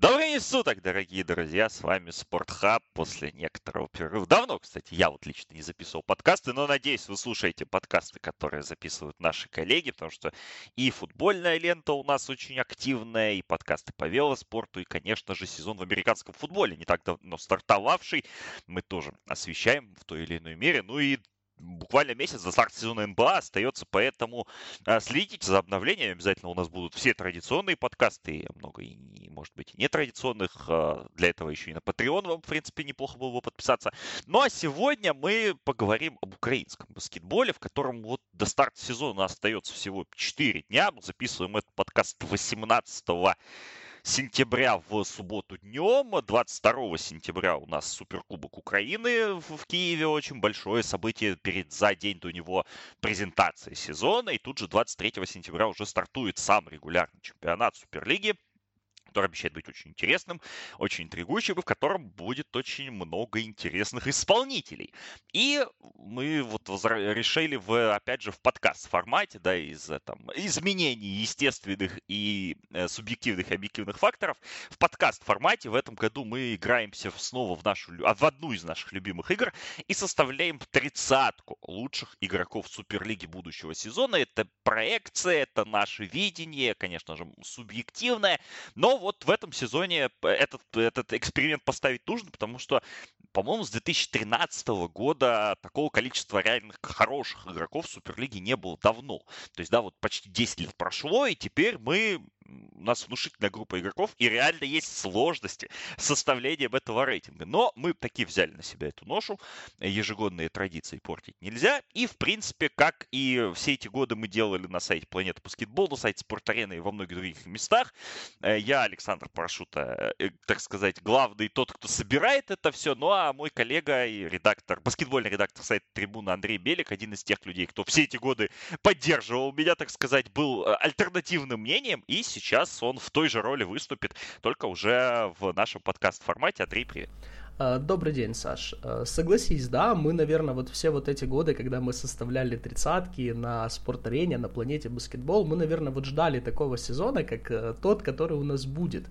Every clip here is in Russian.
Добрый суток, дорогие друзья, с вами Спортхаб после некоторого перерыва. Давно, кстати, я вот лично не записывал подкасты, но надеюсь, вы слушаете подкасты, которые записывают наши коллеги, потому что и футбольная лента у нас очень активная, и подкасты по велоспорту, и, конечно же, сезон в американском футболе, не так давно стартовавший, мы тоже освещаем в той или иной мере. Ну и буквально месяц до старта сезона НБА остается, поэтому э, следите за обновлениями. Обязательно у нас будут все традиционные подкасты, много и, может быть, и нетрадиционных. Э, для этого еще и на Patreon вам, в принципе, неплохо было бы подписаться. Ну а сегодня мы поговорим об украинском баскетболе, в котором вот до старта сезона остается всего 4 дня. Мы записываем этот подкаст 18 сентября в субботу днем. 22 сентября у нас Суперкубок Украины в Киеве. Очень большое событие перед за день до него презентации сезона. И тут же 23 сентября уже стартует сам регулярный чемпионат Суперлиги который обещает быть очень интересным, очень интригующим, и в котором будет очень много интересных исполнителей. И мы вот решили, в, опять же, в подкаст-формате, да, из э, там, изменений естественных и э, субъективных и объективных факторов, в подкаст-формате в этом году мы играемся снова в, нашу, а, в одну из наших любимых игр и составляем тридцатку лучших игроков Суперлиги будущего сезона. Это проекция, это наше видение, конечно же, субъективное, но вот в этом сезоне этот, этот эксперимент поставить нужно, потому что, по-моему, с 2013 года такого количества реальных хороших игроков в Суперлиге не было давно. То есть, да, вот почти 10 лет прошло, и теперь мы у нас внушительная группа игроков, и реально есть сложности составлением этого рейтинга. Но мы таки взяли на себя эту ношу. Ежегодные традиции портить нельзя. И, в принципе, как и все эти годы мы делали на сайте Планета Баскетбол, на сайте Спорт-арены и во многих других местах, э, я, Александр Парашута, э, так сказать, главный тот, кто собирает это все, ну а мой коллега и редактор, баскетбольный редактор сайта Трибуна Андрей Белик, один из тех людей, кто все эти годы поддерживал меня, так сказать, был э, альтернативным мнением, и сейчас он в той же роли выступит, только уже в нашем подкаст-формате. Андрей, привет. А, добрый день, Саш. А, согласись, да, мы, наверное, вот все вот эти годы, когда мы составляли тридцатки на спорт-арене, на планете баскетбол, мы, наверное, вот ждали такого сезона, как э, тот, который у нас будет.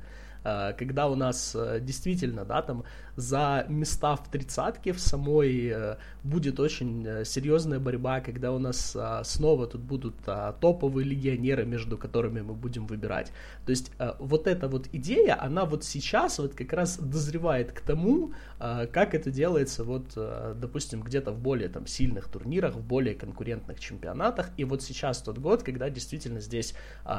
Э, когда у нас э, действительно, да, там за места в тридцатке в самой э, будет очень серьезная борьба, когда у нас снова тут будут топовые легионеры, между которыми мы будем выбирать. То есть вот эта вот идея, она вот сейчас вот как раз дозревает к тому, как это делается вот, допустим, где-то в более там сильных турнирах, в более конкурентных чемпионатах. И вот сейчас тот год, когда действительно здесь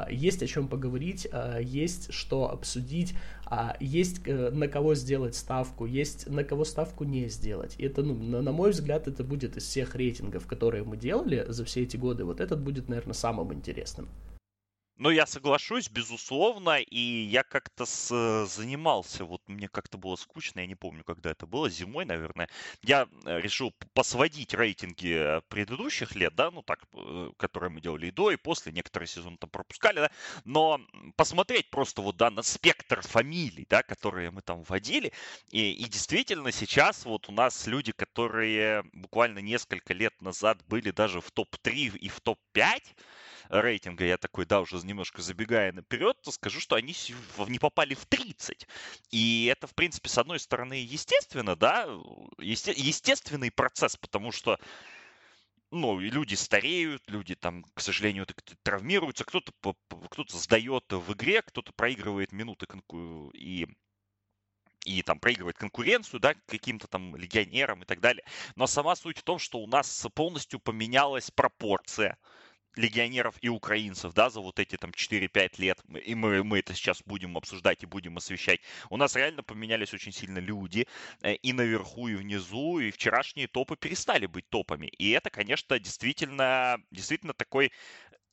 есть о чем поговорить, есть что обсудить, а есть э, на кого сделать ставку, есть на кого ставку не сделать. И это, ну, на, на мой взгляд, это будет из всех рейтингов, которые мы делали за все эти годы, вот этот будет, наверное, самым интересным. Ну, я соглашусь, безусловно, и я как-то с, э, занимался, вот мне как-то было скучно, я не помню, когда это было, зимой, наверное. Я э, решил посводить рейтинги э, предыдущих лет, да, ну так, которые мы делали и до, и после, некоторые сезоны там пропускали, да, но посмотреть просто вот, да, на спектр фамилий, да, которые мы там вводили, и, и действительно сейчас вот у нас люди, которые буквально несколько лет назад были даже в топ-3 и в топ-5, рейтинга, я такой, да, уже немножко забегая наперед, то скажу, что они не попали в 30. И это, в принципе, с одной стороны, естественно, да, есте- естественный процесс, потому что ну, люди стареют, люди там, к сожалению, травмируются, кто-то кто-то сдает в игре, кто-то проигрывает минуты и и там проигрывает конкуренцию, да, каким-то там легионерам и так далее. Но сама суть в том, что у нас полностью поменялась пропорция легионеров и украинцев, да, за вот эти там 4-5 лет, и мы, мы это сейчас будем обсуждать и будем освещать, у нас реально поменялись очень сильно люди э, и наверху, и внизу, и вчерашние топы перестали быть топами. И это, конечно, действительно, действительно такой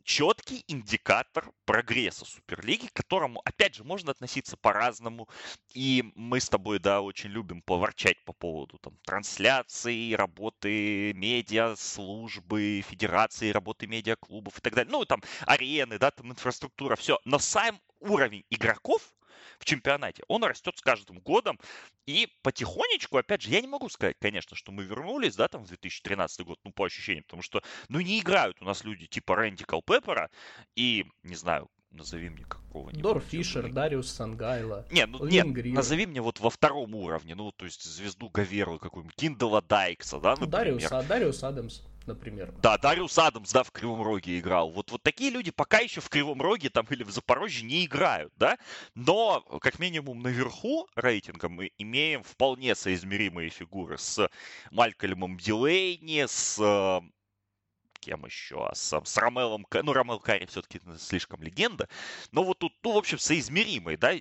четкий индикатор прогресса Суперлиги, к которому, опять же, можно относиться по-разному. И мы с тобой, да, очень любим поворчать по поводу там, трансляции, работы медиа, службы, федерации, работы медиаклубов и так далее. Ну, там, арены, да, там инфраструктура, все. Но сам уровень игроков в чемпионате. Он растет с каждым годом. И потихонечку, опять же, я не могу сказать, конечно, что мы вернулись, да, там в 2013 год, ну, по ощущениям, потому что, ну, не играют у нас люди типа Рэнди Калпепера и, не знаю, назови мне какого-нибудь. Дор Фишер, Дариус Сангайла. Не, ну нет, назови мне вот во втором уровне, ну, то есть звезду Гаверу какую-нибудь, Киндала Дайкса, да, например. Дариус, а Дариус Адамс например. Да, Дариус Адамс, да, в Кривом Роге играл. Вот, вот такие люди пока еще в Кривом Роге там или в Запорожье не играют, да, но как минимум наверху рейтинга мы имеем вполне соизмеримые фигуры с Малькольмом Дилейни, с э, кем еще, с, с Ромелом, ну, Ромел Карри все-таки слишком легенда, но вот тут, ну, в общем, соизмеримые, да,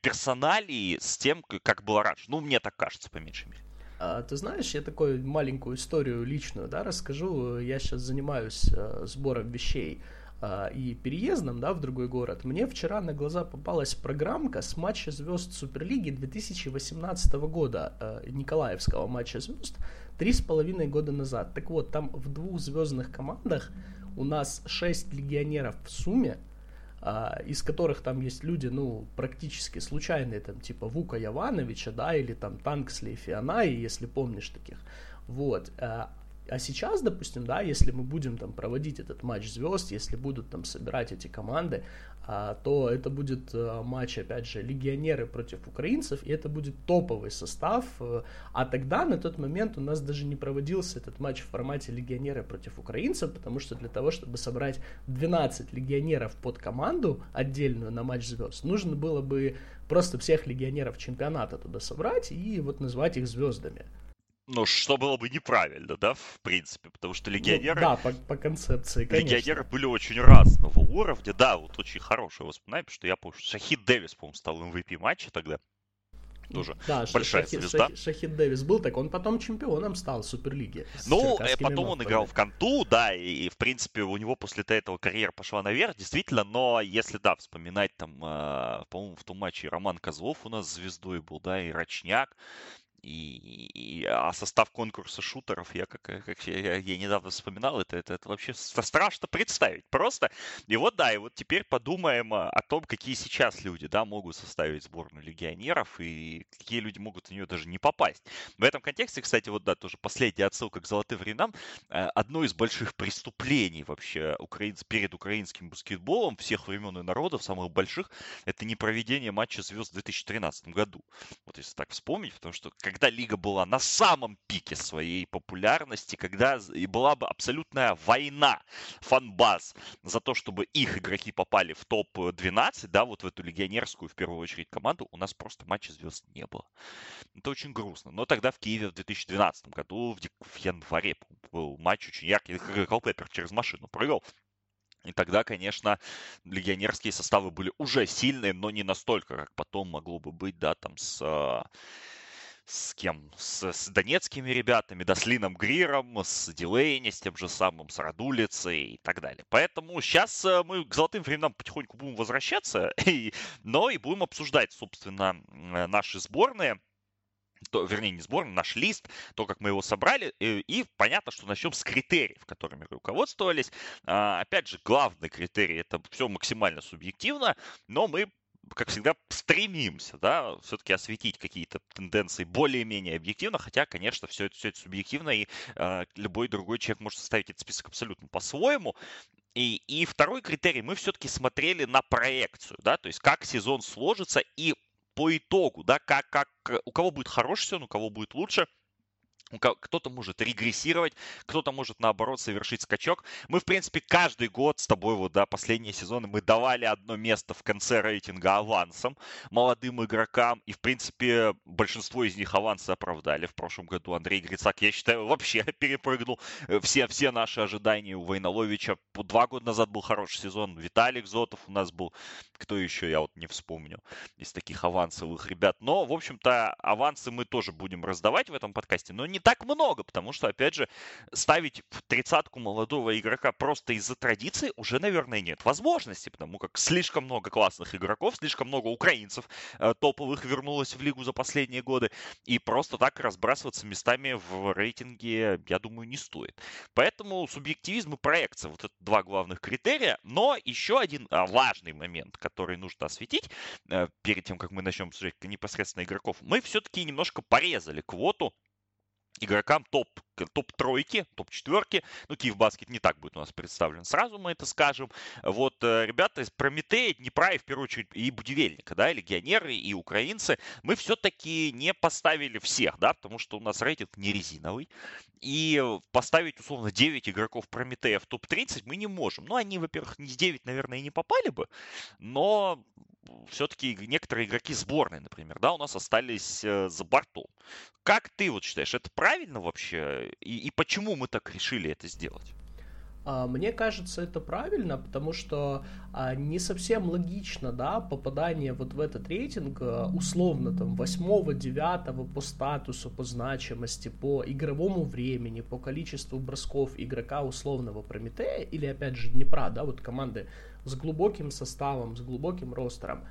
персоналии с тем, как было раньше. Ну, мне так кажется, по меньшей мере. А, ты знаешь, я такую маленькую историю личную, да, расскажу. Я сейчас занимаюсь а, сбором вещей а, и переездом, да, в другой город. Мне вчера на глаза попалась программка с матча звезд Суперлиги 2018 года, а, Николаевского матча звезд, три с половиной года назад. Так вот, там в двух звездных командах у нас шесть легионеров в сумме, из которых там есть люди, ну, практически случайные, там, типа Вука Явановича, да, или там Танксли и Фианаи, если помнишь таких. Вот. А, сейчас, допустим, да, если мы будем там проводить этот матч звезд, если будут там собирать эти команды, а, то это будет а, матч, опять же, легионеры против украинцев, и это будет топовый состав. Э, а тогда, на тот момент, у нас даже не проводился этот матч в формате легионеры против украинцев, потому что для того, чтобы собрать 12 легионеров под команду отдельную на матч звезд, нужно было бы просто всех легионеров чемпионата туда собрать и вот назвать их звездами. Ну, что было бы неправильно, да, в принципе, потому что легионеры... Ну, да, по, по концепции, конечно. Легионеры были очень разного уровня, да, вот очень хорошее воспоминание, потому что я помню, что Шахид Дэвис, по-моему, стал MVP матча тогда. Тоже да, большая Шахид, звезда. Шахид, Шахид Дэвис был, так он потом чемпионом стал Суперлиги. Ну, э, потом он играл в Канту, да, и, в принципе, у него после этого карьера пошла наверх, действительно, но если, да, вспоминать там, э, по-моему, в том матче Роман Козлов у нас звездой был, да, и Рачняк, и, и, а состав конкурса шутеров, я как, как я, я недавно вспоминал, это, это, это вообще страшно представить просто. И вот да, и вот теперь подумаем о том, какие сейчас люди, да, могут составить сборную легионеров и какие люди могут в нее даже не попасть. В этом контексте, кстати, вот да, тоже последняя отсылка к золотым временам. Э, одно из больших преступлений вообще украинц, перед украинским баскетболом всех времен и народов, самых больших, это не проведение матча звезд в 2013 году. Вот если так вспомнить, потому что как когда лига была на самом пике своей популярности, когда и была бы абсолютная война фанбаз за то, чтобы их игроки попали в топ-12, да, вот в эту легионерскую, в первую очередь, команду, у нас просто матча звезд не было. Это очень грустно. Но тогда в Киеве в 2012 году, в, в январе, был матч очень яркий, Колпепер через машину прыгал, и тогда, конечно, легионерские составы были уже сильные, но не настолько, как потом могло бы быть, да, там с а, с кем? С, с донецкими ребятами, да, с Лином Гриром, с Дилейни, с тем же самым, с Радулицей и так далее. Поэтому сейчас э, мы к золотым временам потихоньку будем возвращаться, и, но и будем обсуждать, собственно, э, наши сборные то, вернее, не сборный, наш лист, то, как мы его собрали, и, и понятно, что начнем с критериев, которыми руководствовались. А, опять же, главный критерий это все максимально субъективно, но мы как всегда, стремимся, да, все-таки осветить какие-то тенденции более-менее объективно, хотя, конечно, все это, все это субъективно, и э, любой другой человек может составить этот список абсолютно по-своему. И, и второй критерий, мы все-таки смотрели на проекцию, да, то есть как сезон сложится и по итогу, да, как, как, у кого будет хороший сезон, у кого будет лучше – кто-то может регрессировать, кто-то может, наоборот, совершить скачок. Мы, в принципе, каждый год с тобой, вот, да, последние сезоны мы давали одно место в конце рейтинга авансом молодым игрокам, и, в принципе, большинство из них авансы оправдали. В прошлом году Андрей Грицак, я считаю, вообще перепрыгнул э, все, все наши ожидания у Войноловича. Два года назад был хороший сезон, Виталик Зотов у нас был, кто еще, я вот не вспомню, из таких авансовых ребят. Но, в общем-то, авансы мы тоже будем раздавать в этом подкасте, но не так много, потому что, опять же, ставить в тридцатку молодого игрока просто из-за традиции уже, наверное, нет возможности, потому как слишком много классных игроков, слишком много украинцев э, топовых вернулось в лигу за последние годы, и просто так разбрасываться местами в рейтинге, я думаю, не стоит. Поэтому субъективизм и проекция, вот это два главных критерия, но еще один а, важный момент, который нужно осветить э, перед тем, как мы начнем обсуждать непосредственно игроков, мы все-таки немножко порезали квоту игрокам топ топ-тройки, топ-четверки. Ну, Киев Баскет не так будет у нас представлен. Сразу мы это скажем. Вот э, ребята из Прометея, Днепра и, в первую очередь, и Будивельника, да, и легионеры, и украинцы, мы все-таки не поставили всех, да, потому что у нас рейтинг не резиновый. И поставить, условно, 9 игроков Прометея в топ-30 мы не можем. Ну, они, во-первых, не 9, наверное, и не попали бы, но все-таки некоторые игроки сборной, например, да, у нас остались э, за бортом. Как ты вот считаешь, это правильно вообще? И, и почему мы так решили это сделать? А, мне кажется, это правильно, потому что а, не совсем логично, да, попадание вот в этот рейтинг а, условно там 8 9 по статусу, по значимости, по игровому времени, по количеству бросков игрока условного Прометея или опять же Днепра, да, вот команды с глубоким составом, с глубоким ростером,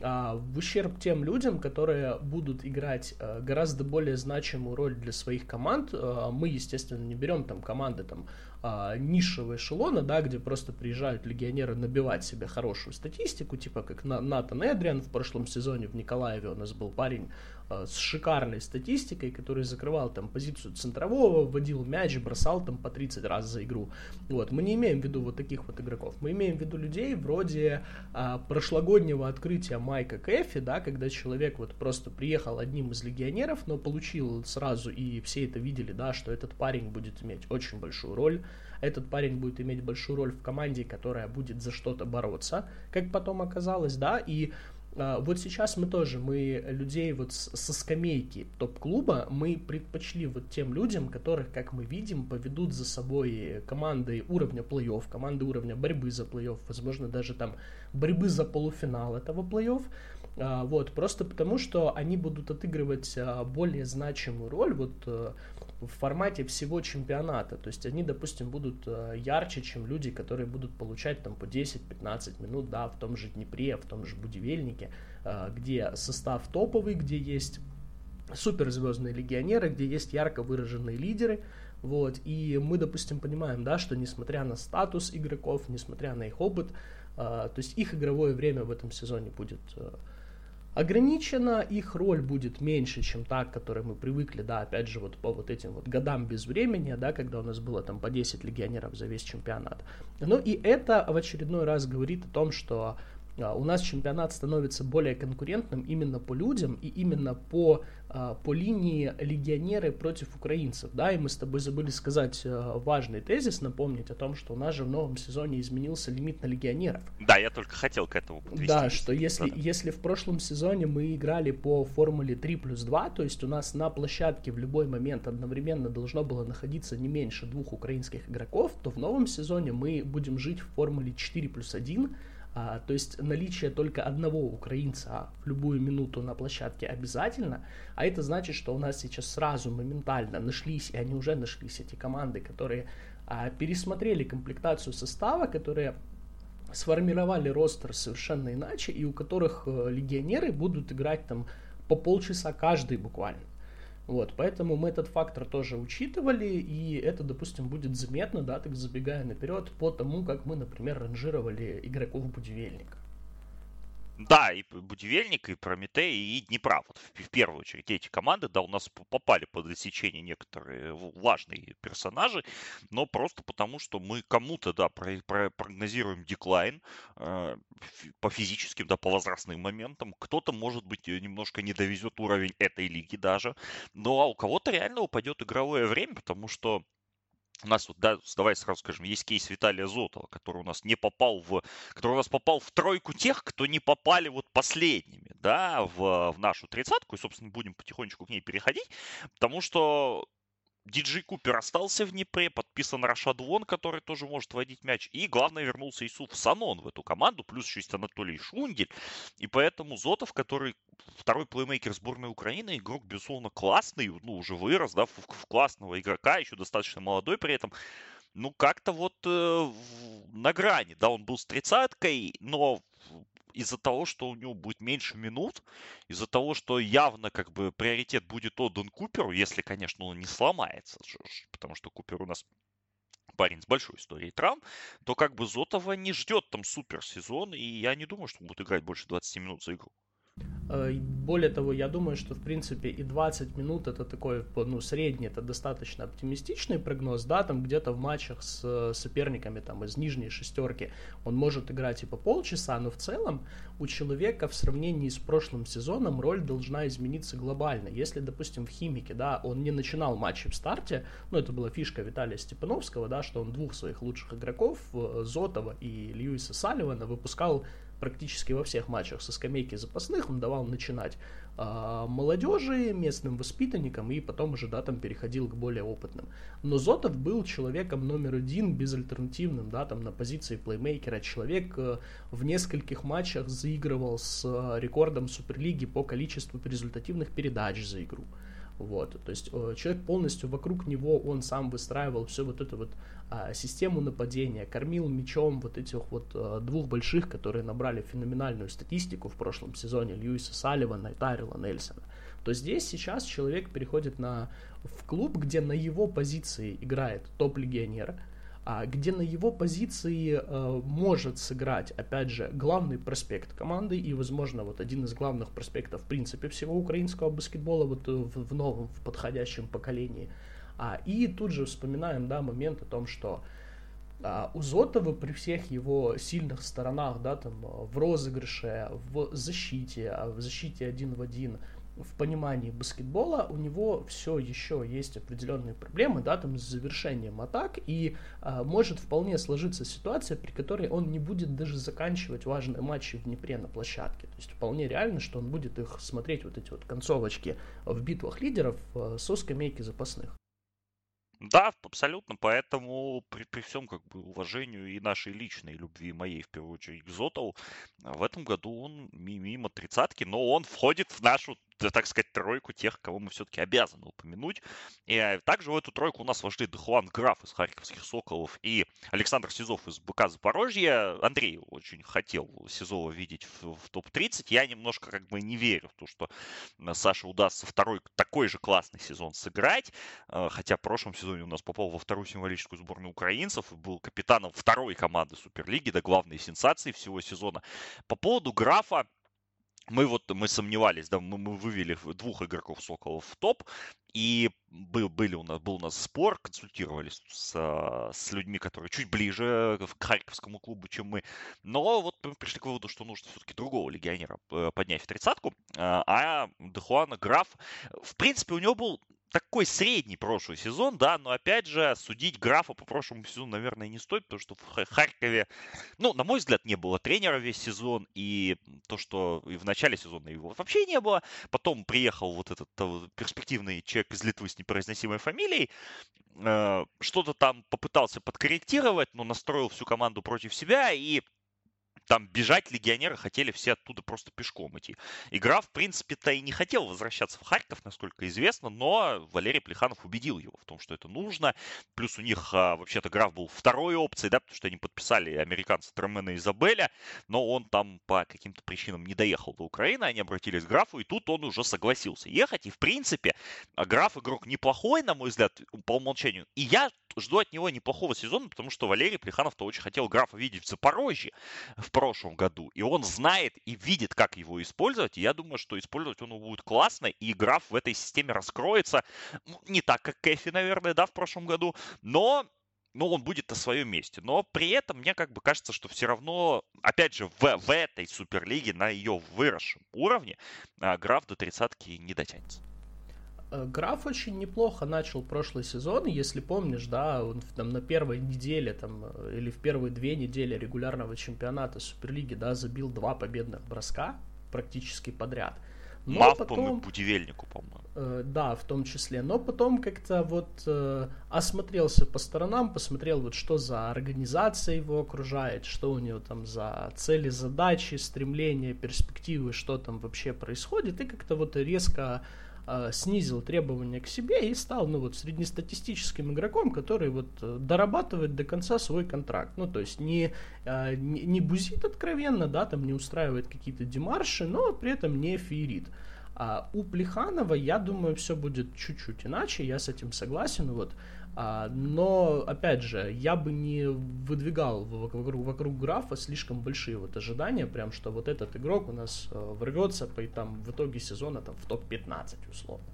в ущерб тем людям, которые будут играть гораздо более значимую роль для своих команд. Мы, естественно, не берем там команды там а, низшего эшелона, да, где просто приезжают легионеры набивать себе хорошую статистику, типа как Натан Эдриан в прошлом сезоне в Николаеве у нас был парень Э, с шикарной статистикой, который закрывал там позицию центрового, вводил мяч, бросал там по 30 раз за игру. Вот, мы не имеем в виду вот таких вот игроков. Мы имеем в виду людей вроде а, прошлогоднего открытия Майка Кэфи, да, когда человек вот просто приехал одним из легионеров, но получил сразу, и все это видели, да, что этот парень будет иметь очень большую роль этот парень будет иметь большую роль в команде, которая будет за что-то бороться, как потом оказалось, да, и вот сейчас мы тоже, мы людей вот со скамейки топ-клуба, мы предпочли вот тем людям, которых, как мы видим, поведут за собой команды уровня плей-офф, команды уровня борьбы за плей-офф, возможно, даже там борьбы за полуфинал этого плей-офф, а, вот, просто потому, что они будут отыгрывать а, более значимую роль, вот, э, в формате всего чемпионата. То есть они, допустим, будут э, ярче, чем люди, которые будут получать там по 10-15 минут, да, в том же Днепре, в том же Будивельнике, э, где состав топовый, где есть суперзвездные легионеры, где есть ярко выраженные лидеры, вот, и мы, допустим, понимаем, да, что несмотря на статус игроков, несмотря на их опыт, э, то есть их игровое время в этом сезоне будет ограничена, их роль будет меньше, чем та, к которой мы привыкли, да, опять же, вот по вот этим вот годам без времени, да, когда у нас было там по 10 легионеров за весь чемпионат. Ну и это в очередной раз говорит о том, что у нас чемпионат становится более конкурентным именно по людям и именно по, а, по линии легионеры против украинцев. Да, и мы с тобой забыли сказать а, важный тезис, напомнить о том, что у нас же в новом сезоне изменился лимит на легионеров. Да, я только хотел к этому подвести. Да, что если, если в прошлом сезоне мы играли по формуле 3 плюс 2, то есть у нас на площадке в любой момент одновременно должно было находиться не меньше двух украинских игроков, то в новом сезоне мы будем жить в формуле 4 плюс 1, а, то есть наличие только одного украинца в любую минуту на площадке обязательно, а это значит, что у нас сейчас сразу моментально нашлись, и они уже нашлись, эти команды, которые а, пересмотрели комплектацию состава, которые сформировали ростер совершенно иначе, и у которых э, легионеры будут играть там по полчаса каждый буквально. Вот, поэтому мы этот фактор тоже учитывали, и это, допустим, будет заметно, да, так забегая наперед, по тому, как мы, например, ранжировали игроков будивельника. Да, и Будивельник, и Прометей, и Днепра. Вот в, в первую очередь эти команды, да, у нас попали под отсечение некоторые важные персонажи, но просто потому, что мы кому-то, да, про, про, прогнозируем деклайн э, по физическим, да, по возрастным моментам. Кто-то, может быть, немножко не довезет уровень этой лиги даже. Ну, а у кого-то реально упадет игровое время, потому что у нас вот, да, давай сразу скажем, есть кейс Виталия Зотова, который у нас не попал в, который у нас попал в тройку тех, кто не попали вот последними, да, в, в нашу тридцатку, и, собственно, будем потихонечку к ней переходить, потому что Диджей Купер остался в Днепре, подписан Рашад Вон, который тоже может водить мяч. И, главное, вернулся Исуф Санон в эту команду, плюс еще есть Анатолий Шунгель. И поэтому Зотов, который второй плеймейкер сборной Украины, игрок, безусловно, классный, ну, уже вырос, да, в, в классного игрока, еще достаточно молодой при этом ну, как-то вот э, на грани, да, он был с тридцаткой, но из-за того, что у него будет меньше минут, из-за того, что явно как бы приоритет будет отдан Куперу, если, конечно, он не сломается, потому что Купер у нас парень с большой историей травм, то как бы Зотова не ждет там супер сезон, и я не думаю, что он будет играть больше 20 минут за игру. Э, более того, я думаю, что в принципе и 20 минут это такой, ну, средний, это достаточно оптимистичный прогноз, да, там где-то в матчах с э, соперниками там из нижней шестерки он может играть и по полчаса, но в целом у человека в сравнении с прошлым сезоном роль должна измениться глобально. Если, допустим, в Химике, да, он не начинал матчи в старте, ну, это была фишка Виталия Степановского, да, что он двух своих лучших игроков, э, Зотова и Льюиса Салливана, выпускал практически во всех матчах со скамейки запасных он давал начинать э, молодежи, местным воспитанникам, и потом уже, да, там переходил к более опытным. Но Зотов был человеком номер один, безальтернативным, да, там на позиции плеймейкера. Человек э, в нескольких матчах заигрывал с э, рекордом Суперлиги по количеству результативных передач за игру. Вот, то есть э, человек полностью вокруг него, он сам выстраивал все вот это вот а, систему нападения, кормил мячом вот этих вот а, двух больших, которые набрали феноменальную статистику в прошлом сезоне, Льюиса Салливана и Тайрела Нельсона, то здесь сейчас человек переходит на, в клуб, где на его позиции играет топ-легионер, где на его позиции э, может сыграть, опять же, главный проспект команды и, возможно, вот один из главных проспектов, в принципе, всего украинского баскетбола вот в, в новом, в подходящем поколении – а, и тут же вспоминаем, да, момент о том, что а, у Зотова при всех его сильных сторонах, да, там, в розыгрыше, в защите, а в защите один в один, в понимании баскетбола у него все еще есть определенные проблемы, да, там с завершением атак, и а, может вполне сложиться ситуация, при которой он не будет даже заканчивать важные матчи в Днепре на площадке. То есть вполне реально, что он будет их смотреть, вот эти вот концовочки в битвах лидеров а, со скамейки запасных. Да, абсолютно. Поэтому при, при всем как бы уважению и нашей личной любви моей, в первую очередь, к Зотову, в этом году он мимо тридцатки, но он входит в нашу так сказать, тройку тех, кого мы все-таки обязаны упомянуть. И э, также в эту тройку у нас вошли Дехуан Граф из Харьковских Соколов и Александр Сизов из БК Запорожья. Андрей очень хотел Сизова видеть в, в топ-30. Я немножко как бы не верю в то, что э, Саше удастся второй такой же классный сезон сыграть. Э, хотя в прошлом сезоне у нас попал во вторую символическую сборную украинцев и был капитаном второй команды Суперлиги, да главной сенсации всего сезона. По поводу Графа, мы вот мы сомневались, да, мы, мы вывели двух игроков Соколов в топ, и был, были у нас, был у нас спор, консультировались с, с людьми, которые чуть ближе к Харьковскому клубу, чем мы. Но вот пришли к выводу, что нужно все-таки другого легионера э, поднять в тридцатку. А, а Дехуана Граф, в принципе, у него был такой средний прошлый сезон, да, но опять же, судить графа по прошлому сезону, наверное, не стоит, потому что в Харькове, ну, на мой взгляд, не было тренера весь сезон, и то, что и в начале сезона его вообще не было, потом приехал вот этот перспективный человек из Литвы с непроизносимой фамилией, э, что-то там попытался подкорректировать, но настроил всю команду против себя, и там бежать легионеры хотели все оттуда просто пешком идти. Игра, в принципе-то, и не хотел возвращаться в Харьков, насколько известно, но Валерий Плеханов убедил его в том, что это нужно. Плюс у них, а, вообще-то, граф был второй опцией, да, потому что они подписали американца Тремена Изабеля, но он там по каким-то причинам не доехал до Украины, они обратились к графу, и тут он уже согласился ехать. И, в принципе, граф игрок неплохой, на мой взгляд, по умолчанию. И я жду от него неплохого сезона, потому что Валерий Плеханов-то очень хотел графа видеть в Запорожье в прошлом году. И он знает и видит, как его использовать. И я думаю, что использовать он будет классно, и граф в этой системе раскроется. Ну, не так, как Кэфи, наверное, да, в прошлом году, но но он будет на своем месте. Но при этом мне как бы кажется, что все равно, опять же, в, в этой Суперлиге на ее выросшем уровне а, граф до тридцатки не дотянется. Э, граф очень неплохо начал прошлый сезон, если помнишь, да, он там на первой неделе там, э, или в первые две недели регулярного чемпионата Суперлиги, да, забил два победных броска практически подряд. Но Мав, потом, Будивельнику, по-моему. Э, да, в том числе. Но потом как-то вот э, осмотрелся по сторонам, посмотрел вот что за организация его окружает, что у него там за цели, задачи, стремления, перспективы, что там вообще происходит, и как-то вот резко э, снизил требования к себе и стал, ну вот, среднестатистическим игроком, который вот э, дорабатывает до конца свой контракт. Ну, то есть не, э, не, не бузит откровенно, да, там не устраивает какие-то демарши, но при этом не феерит. А у Плеханова, я думаю, все будет чуть-чуть иначе, я с этим согласен. Вот. А, но, опять же, я бы не выдвигал вокруг, вокруг графа слишком большие вот ожидания, прям что вот этот игрок у нас э, ворвется по, там, в итоге сезона там, в топ-15 условно.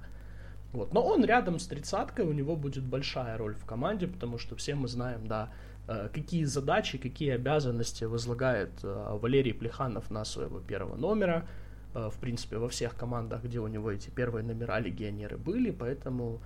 Вот. Но он рядом с тридцаткой, у него будет большая роль в команде, потому что все мы знаем, да, э, какие задачи, какие обязанности возлагает э, Валерий Плеханов на своего первого номера. В принципе, во всех командах, где у него эти первые номера легионеры были, поэтому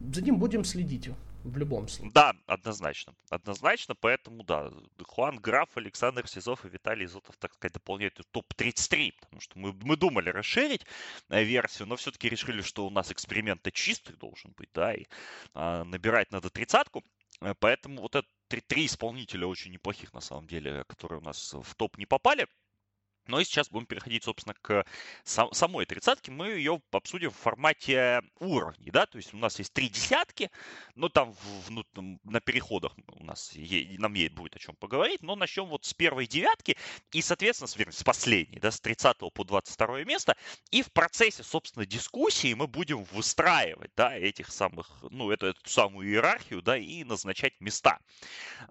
за ним будем следить в любом случае. Да, однозначно. Однозначно, поэтому, да, Хуан Граф, Александр Сизов и Виталий Изотов, так сказать, дополняют топ-33, потому что мы, мы думали расширить э, версию, но все-таки решили, что у нас эксперимент чистый должен быть, да, и а, набирать надо тридцатку, э, поэтому вот это три, три исполнителя очень неплохих, на самом деле, которые у нас в топ не попали – но и сейчас будем переходить, собственно, к сам, самой тридцатке. Мы ее обсудим в формате уровней, да, то есть у нас есть три десятки, но там, в, ну, там на переходах у нас нам ей будет о чем поговорить, но начнем вот с первой девятки и, соответственно, с, с последней, да, с 30 по 22 место. И в процессе, собственно, дискуссии мы будем выстраивать, да, этих самых, ну, эту, эту самую иерархию, да, и назначать места,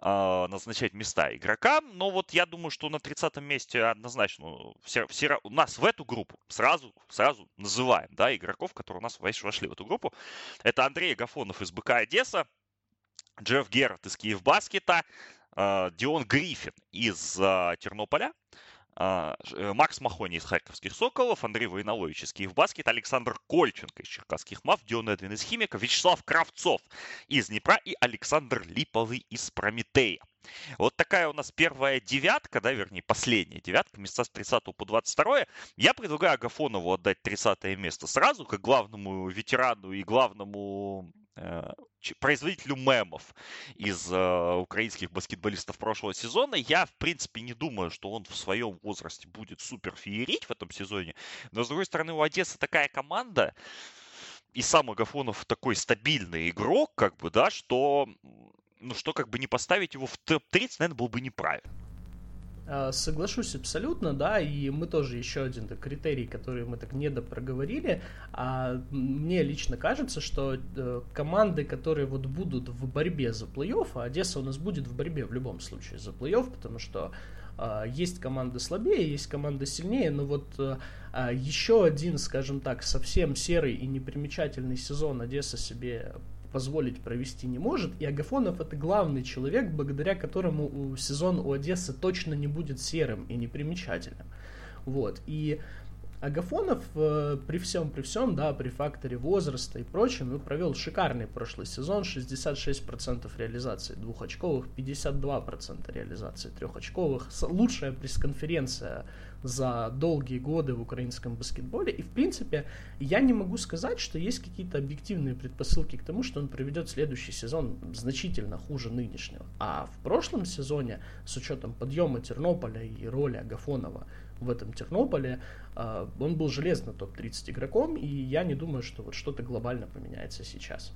э, назначать места игрокам. Но вот я думаю, что на 30 месте однозначно все, все, у нас в эту группу сразу, сразу называем, да, игроков, которые у нас вошли в эту группу. Это Андрей Гафонов из БК Одесса, Джефф Геррет из Киевбаскета, э, Дион Гриффин из э, Тернополя, э, Макс Махони из Харьковских Соколов, Андрей Войнолович из Киевбаскет, Александр Кольченко из Черкасских Мав, Дион Эдвин из Химика, Вячеслав Кравцов из Днепра и Александр Липовый из Прометея. Вот такая у нас первая девятка, да, вернее, последняя девятка, места с 30 по 22. Я предлагаю Агафонову отдать 30 место сразу, как главному ветерану и главному э, производителю мемов из э, украинских баскетболистов прошлого сезона. Я, в принципе, не думаю, что он в своем возрасте будет супер феерить в этом сезоне. Но, с другой стороны, у Одессы такая команда, и сам Агафонов такой стабильный игрок, как бы, да, что ну что как бы не поставить его в топ-30, наверное, было бы неправильно. А, соглашусь абсолютно, да, и мы тоже еще один так, критерий, который мы так недопроговорили. А мне лично кажется, что э, команды, которые вот будут в борьбе за плей-офф, а Одесса у нас будет в борьбе в любом случае за плей-офф, потому что э, есть команды слабее, есть команды сильнее, но вот э, а еще один, скажем так, совсем серый и непримечательный сезон Одесса себе позволить провести не может, и Агафонов это главный человек, благодаря которому сезон у Одессы точно не будет серым и непримечательным. Вот, и Агафонов э, при всем, при всем, да, при факторе возраста и прочем, ну, провел шикарный прошлый сезон, 66% реализации двухочковых, 52% реализации трехочковых, лучшая пресс-конференция за долгие годы в украинском баскетболе. И, в принципе, я не могу сказать, что есть какие-то объективные предпосылки к тому, что он проведет следующий сезон значительно хуже нынешнего. А в прошлом сезоне, с учетом подъема Тернополя и роли Агафонова в этом Тернополе, а, он был железно топ-30 игроком, и я не думаю, что вот что-то глобально поменяется сейчас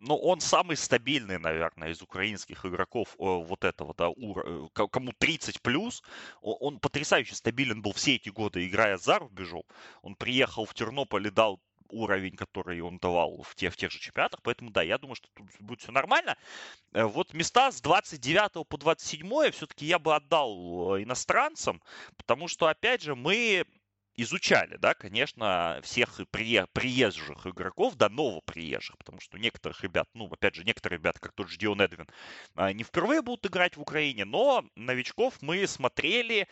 ну, он самый стабильный, наверное, из украинских игроков вот этого, да, ура, э, кому 30 плюс. Он потрясающе стабилен был все эти годы, играя за рубежом. Он приехал в Тернополь и дал уровень, который он давал в, тех, в тех же чемпионатах. Поэтому, да, я думаю, что тут будет все нормально. Э, вот места с 29 по 27 все-таки я бы отдал э, иностранцам, потому что, опять же, мы изучали, да, конечно, всех приезжих игроков, да, новоприезжих, потому что некоторых ребят, ну, опять же, некоторые ребята, как тот же Дион Эдвин, а, не впервые будут играть в Украине, но новичков мы смотрели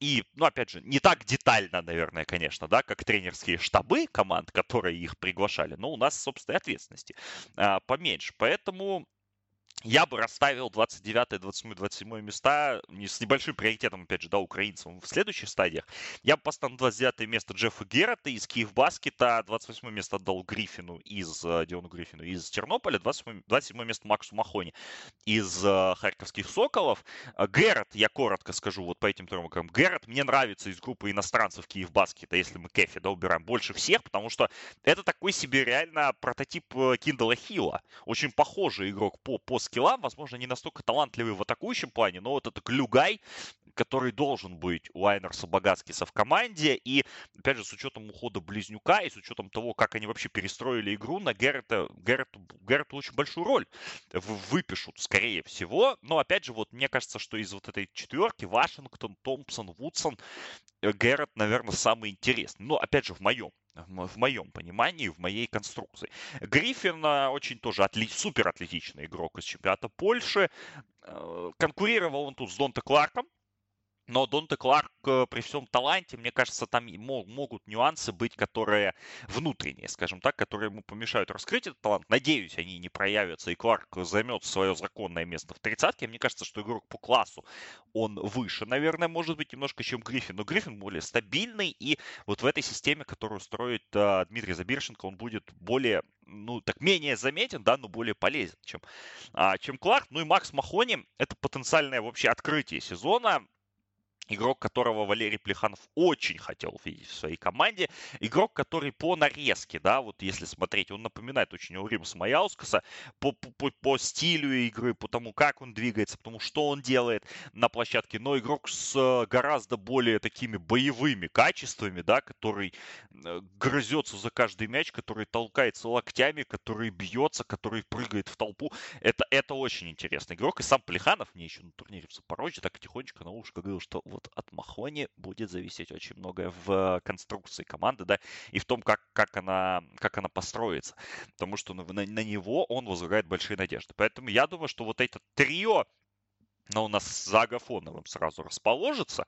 и, ну, опять же, не так детально, наверное, конечно, да, как тренерские штабы команд, которые их приглашали, но у нас, собственно, ответственности а, поменьше, поэтому я бы расставил 29, 27, 27 места с небольшим приоритетом, опять же, да, украинцам в следующих стадиях. Я бы поставил 29 место Джеффа Геррета из Киев-Баскета, 28 место отдал Гриффину из, э, Диону Гриффину из Тернополя, 27, 27 место Максу Махони из uh, Харьковских Соколов. Uh, Геррет, я коротко скажу вот по этим трем играм. Геррет мне нравится из группы иностранцев Киев-Баскета, если мы Кефи, да, убираем больше всех, потому что это такой себе реально прототип Киндала Хилла. Очень похожий игрок по, по скиллам, возможно, не настолько талантливый в атакующем плане, но вот это Клюгай, который должен быть у Айнерса Багацкиса в команде. И, опять же, с учетом ухода Близнюка и с учетом того, как они вообще перестроили игру, на Геррета, Геррету, Геррету очень большую роль выпишут, скорее всего. Но, опять же, вот мне кажется, что из вот этой четверки Вашингтон, Томпсон, Вудсон, э, Геррет, наверное, самый интересный. Но, опять же, в моем в моем понимании, в моей конструкции. Гриффин э, очень тоже отли... супер атлетичный игрок из чемпионата Польши. Э, конкурировал он тут с Донте Кларком, но Донте Кларк э, при всем таланте, мне кажется, там могут нюансы быть, которые внутренние, скажем так, которые ему помешают раскрыть этот талант. Надеюсь, они не проявятся, и Кларк займет свое законное место в тридцатке. Мне кажется, что игрок по классу, он выше, наверное, может быть, немножко, чем Гриффин. Но Гриффин более стабильный, и вот в этой системе, которую строит а, Дмитрий Забиршенко, он будет более, ну, так, менее заметен, да, но более полезен, чем, а, чем Кларк. Ну и Макс Махони, это потенциальное вообще открытие сезона игрок, которого Валерий Плеханов очень хотел видеть в своей команде, игрок, который по нарезке, да, вот если смотреть, он напоминает очень Урима Смаяускаса по, по, по стилю игры, по тому, как он двигается, по тому, что он делает на площадке, но игрок с э, гораздо более такими боевыми качествами, да, который э, грызется за каждый мяч, который толкается локтями, который бьется, который прыгает в толпу. Это, это очень интересный игрок, и сам Плеханов мне еще на турнире в Запорожье так тихонечко на ушко говорил, что вот от Махони будет зависеть очень многое в конструкции команды, да, и в том, как, как, она, как она построится. Потому что на, на, на него он возлагает большие надежды. Поэтому я думаю, что вот это трио но у нас за Агафоновым сразу расположится,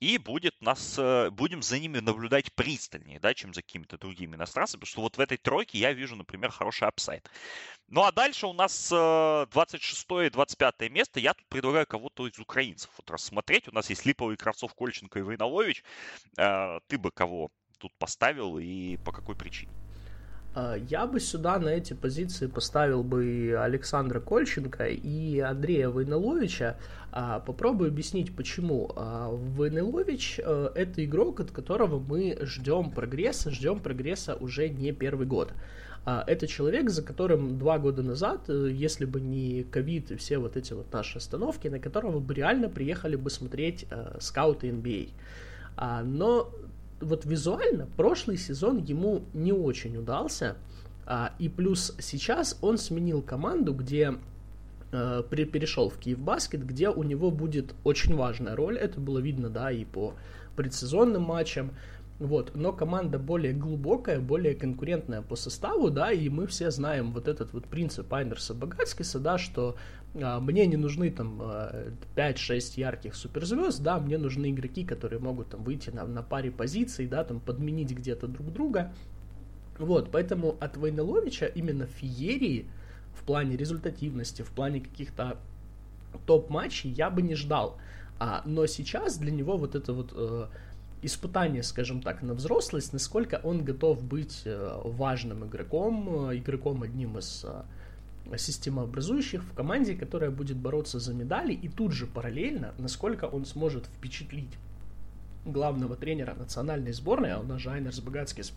и будет нас, э, будем за ними наблюдать пристальнее, да, чем за какими-то другими иностранцами, потому что вот в этой тройке я вижу, например, хороший апсайд. Ну а дальше у нас 26 э, и 25 место. Я тут предлагаю кого-то из украинцев вот рассмотреть. У нас есть Липовый, Кравцов, Кольченко и Войновович. Э, ты бы кого тут поставил и по какой причине? А, я бы сюда на эти позиции поставил бы Александра Кольченко и Андрея Войноловича. А, попробую объяснить, почему. А, Войнолович э, – это игрок, от которого мы ждем прогресса, ждем прогресса уже не первый год. Это человек, за которым два года назад, э, если бы не ковид и все вот эти вот наши остановки, на которого бы реально приехали бы смотреть э, скауты NBA. Но вот визуально прошлый сезон ему не очень удался. А, и плюс сейчас он сменил команду, где э, перешел в Киев Баскет, где у него будет очень важная роль. Это было видно, да, и по предсезонным матчам. Вот, но команда более глубокая, более конкурентная по составу, да, и мы все знаем вот этот вот принцип Айнерса Багацкиса, да, что а, мне не нужны там 5-6 а, ярких суперзвезд, да, мне нужны игроки, которые могут там выйти на, на паре позиций, да, там подменить где-то друг друга. Вот, поэтому от Войноловича именно феерии в плане результативности, в плане каких-то топ-матчей я бы не ждал. А, но сейчас для него вот это вот э, испытание, скажем так, на взрослость, насколько он готов быть э, важным игроком, э, игроком одним из э, системообразующих в команде, которая будет бороться за медали, и тут же параллельно, насколько он сможет впечатлить главного тренера национальной сборной, а у нас же Айнерс Багацкис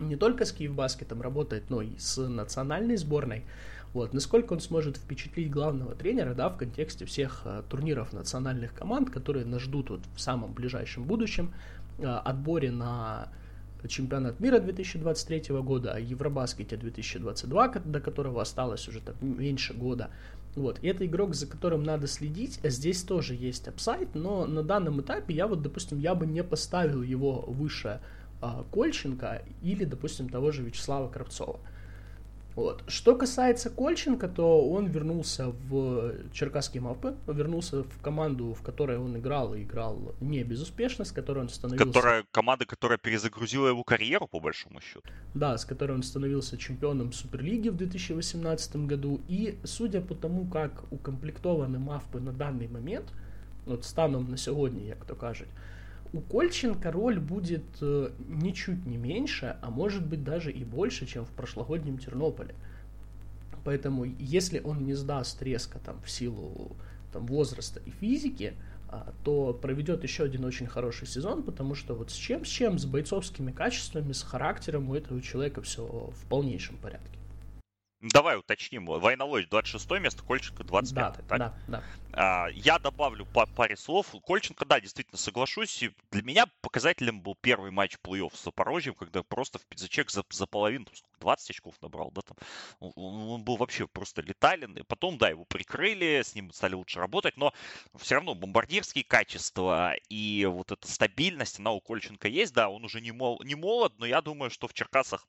не только с Киевбаскетом работает, но и с национальной сборной. Вот, насколько он сможет впечатлить главного тренера, да, в контексте всех э, турниров национальных команд, которые нас ждут вот в самом ближайшем будущем, э, отборе на чемпионат мира 2023 года, Евробаскете 2022, до которого осталось уже так меньше года. Вот, и это игрок, за которым надо следить. Здесь тоже есть апсайт, но на данном этапе я вот, допустим, я бы не поставил его выше а, Кольченко или, допустим, того же Вячеслава Кравцова. Вот. Что касается Кольченко, то он вернулся в Черкасские мапы, вернулся в команду, в которой он играл, и играл не безуспешно, с которой он становился... Которая, команда, которая перезагрузила его карьеру, по большому счету. Да, с которой он становился чемпионом Суперлиги в 2018 году. И судя по тому, как укомплектованы мавпы на данный момент, вот станом на сегодня, як то кажуть, у Кольченко роль будет э, ничуть не меньше, а может быть даже и больше, чем в прошлогоднем Тернополе. Поэтому если он не сдаст резко там, в силу там, возраста и физики, а, то проведет еще один очень хороший сезон, потому что вот с чем, с чем, с бойцовскими качествами, с характером у этого человека все в полнейшем порядке. Давай уточним. Войнолой 26 место, Кольченко 25 да, так? Да, да. А, я добавлю по паре слов. Кольченко, да, действительно соглашусь. Для меня показателем был первый матч плей-офф с Запорожьем, когда просто в пиздачек за, за половину, 20 очков набрал, да, там. Он, он был вообще просто летален. И потом, да, его прикрыли, с ним стали лучше работать, но все равно бомбардирские качества и вот эта стабильность, она у Кольченко есть, да, он уже не, мол, не молод, но я думаю, что в Черкасах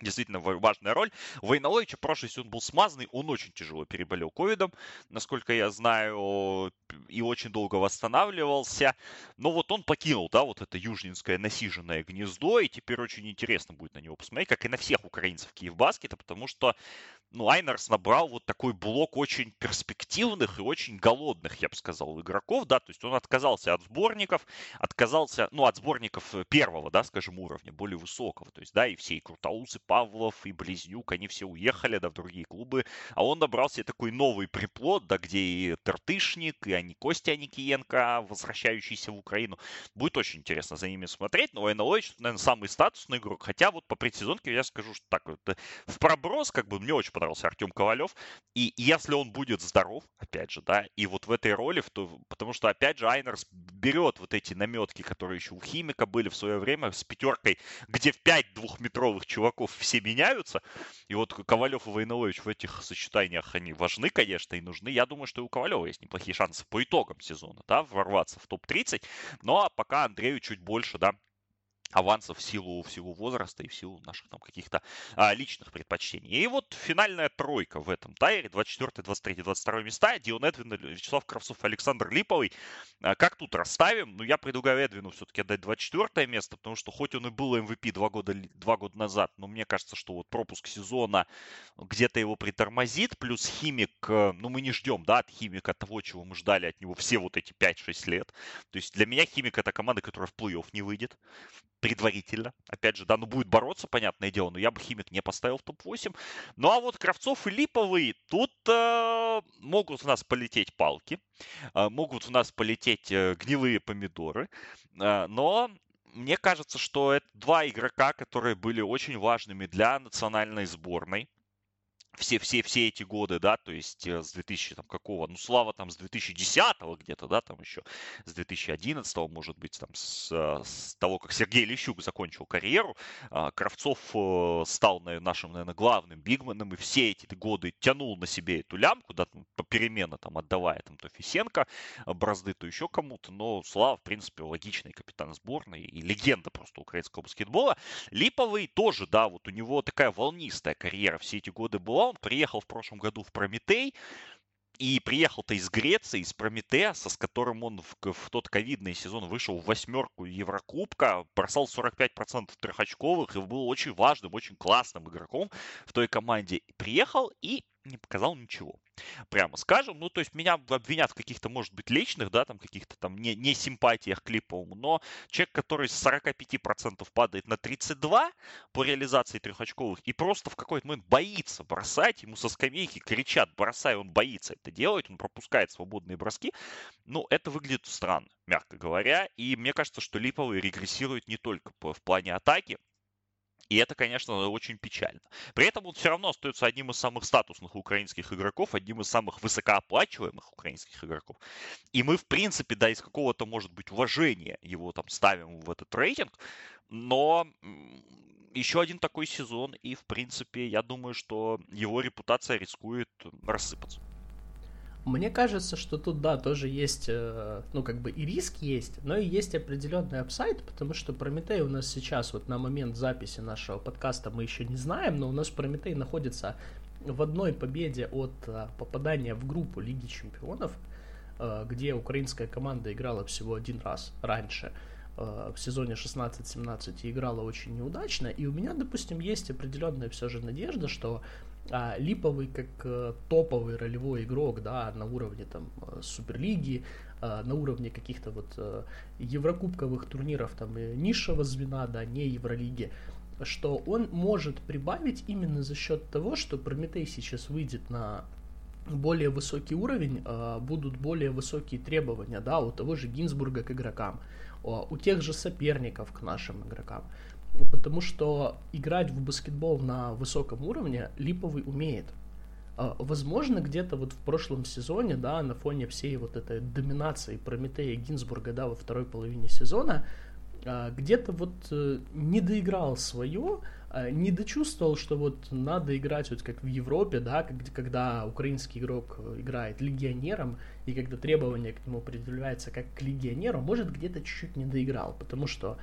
действительно важная роль. Войноловича прошлый сезон был смазанный, он очень тяжело переболел ковидом, насколько я знаю, и очень долго восстанавливался. Но вот он покинул, да, вот это южнинское насиженное гнездо, и теперь очень интересно будет на него посмотреть, как и на всех украинцев Киевбаскета, потому что ну, Айнерс набрал вот такой блок очень перспективных и очень голодных, я бы сказал, игроков, да, то есть он отказался от сборников, отказался, ну, от сборников первого, да, скажем, уровня, более высокого, то есть, да, и все, и Крутаус, и Павлов, и Близнюк, они все уехали, да, в другие клубы, а он набрал себе такой новый приплод, да, где и Тертышник, и они Костя Аникиенко, возвращающийся в Украину. Будет очень интересно за ними смотреть, но Айналович, наверное, самый статусный игрок, хотя вот по предсезонке я скажу, что так вот, э, в проброс, как бы, мне очень понравился Артем Ковалев. И если он будет здоров, опять же, да, и вот в этой роли, то, потому что, опять же, Айнерс берет вот эти наметки, которые еще у Химика были в свое время с пятеркой, где в пять двухметровых чуваков все меняются. И вот Ковалев и Войнолович в этих сочетаниях, они важны, конечно, и нужны. Я думаю, что и у Ковалева есть неплохие шансы по итогам сезона, да, ворваться в топ-30. Но ну, а пока Андрею чуть больше, да, авансов в силу, в силу возраста и в силу наших там каких-то а, личных предпочтений. И вот финальная тройка в этом тайре, 24, 23, 22 места, Дион Эдвин, Вячеслав Кравцов, Александр Липовый. А, как тут расставим? Ну, я предлагаю Эдвину все-таки отдать 24 место, потому что хоть он и был MVP два года, два года назад, но мне кажется, что вот пропуск сезона где-то его притормозит, плюс Химик, э, ну, мы не ждем, да, от Химика того, чего мы ждали от него все вот эти 5-6 лет. То есть для меня Химик это команда, которая в плей-офф не выйдет предварительно. Опять же, да, ну будет бороться, понятное дело, но я бы Химик не поставил в топ-8. Ну а вот Кравцов и Липовый, тут э, могут у нас полететь палки, э, могут у нас полететь э, гнилые помидоры, э, но мне кажется, что это два игрока, которые были очень важными для национальной сборной все, все, все эти годы, да, то есть э, с 2000 там какого, ну, Слава там с 2010 где-то, да, там еще с 2011 может быть, там с, э, с того, как Сергей Лещук закончил карьеру, а, Кравцов э, стал нашим, наверное, главным бигменом и все эти годы тянул на себе эту лямку, да, попеременно там отдавая там то Фисенко бразды, то еще кому-то, но Слава, в принципе, логичный капитан сборной и легенда просто украинского баскетбола. Липовый тоже, да, вот у него такая волнистая карьера все эти годы была, он приехал в прошлом году в Прометей, и приехал-то из Греции, из Прометеаса, с которым он в, в тот ковидный сезон вышел в восьмерку Еврокубка, бросал 45% трехочковых и был очень важным, очень классным игроком в той команде. Приехал и не показал ничего. Прямо скажем. Ну, то есть меня обвинят в каких-то, может быть, личных, да, там каких-то там не, не симпатиях к но человек, который с 45% падает на 32 по реализации трехочковых и просто в какой-то момент боится бросать, ему со скамейки кричат, бросай, он боится это делать, он пропускает свободные броски, ну, это выглядит странно, мягко говоря, и мне кажется, что Липовый регрессирует не только в плане атаки, и это, конечно, очень печально. При этом он все равно остается одним из самых статусных украинских игроков, одним из самых высокооплачиваемых украинских игроков. И мы, в принципе, да, из какого-то, может быть, уважения его там ставим в этот рейтинг. Но еще один такой сезон, и, в принципе, я думаю, что его репутация рискует рассыпаться. Мне кажется, что тут, да, тоже есть, э, ну, как бы и риск есть, но и есть определенный апсайд, потому что Прометей у нас сейчас, вот на момент записи нашего подкаста мы еще не знаем, но у нас Прометей находится в одной победе от э, попадания в группу Лиги Чемпионов, э, где украинская команда играла всего один раз раньше. В сезоне 16-17 играла очень неудачно, и у меня, допустим, есть определенная все же надежда, что а Липовый как э, топовый ролевой игрок, да, на уровне там э, Суперлиги, э, на уровне каких-то вот э, еврокубковых турниров там низшего звена, да, не Евролиги, что он может прибавить именно за счет того, что Прометей сейчас выйдет на более высокий уровень, э, будут более высокие требования, да, у того же Гинзбурга к игрокам, у тех же соперников к нашим игрокам. Потому что играть в баскетбол на высоком уровне Липовый умеет. А, возможно, где-то вот в прошлом сезоне, да, на фоне всей вот этой доминации Прометея Гинзбурга, да, во второй половине сезона, а, где-то вот э, не доиграл свое, а, не дочувствовал, что вот надо играть вот как в Европе, да, когда украинский игрок э, играет легионером, и когда требования к нему предъявляются как к легионеру, может где-то чуть-чуть не доиграл, потому что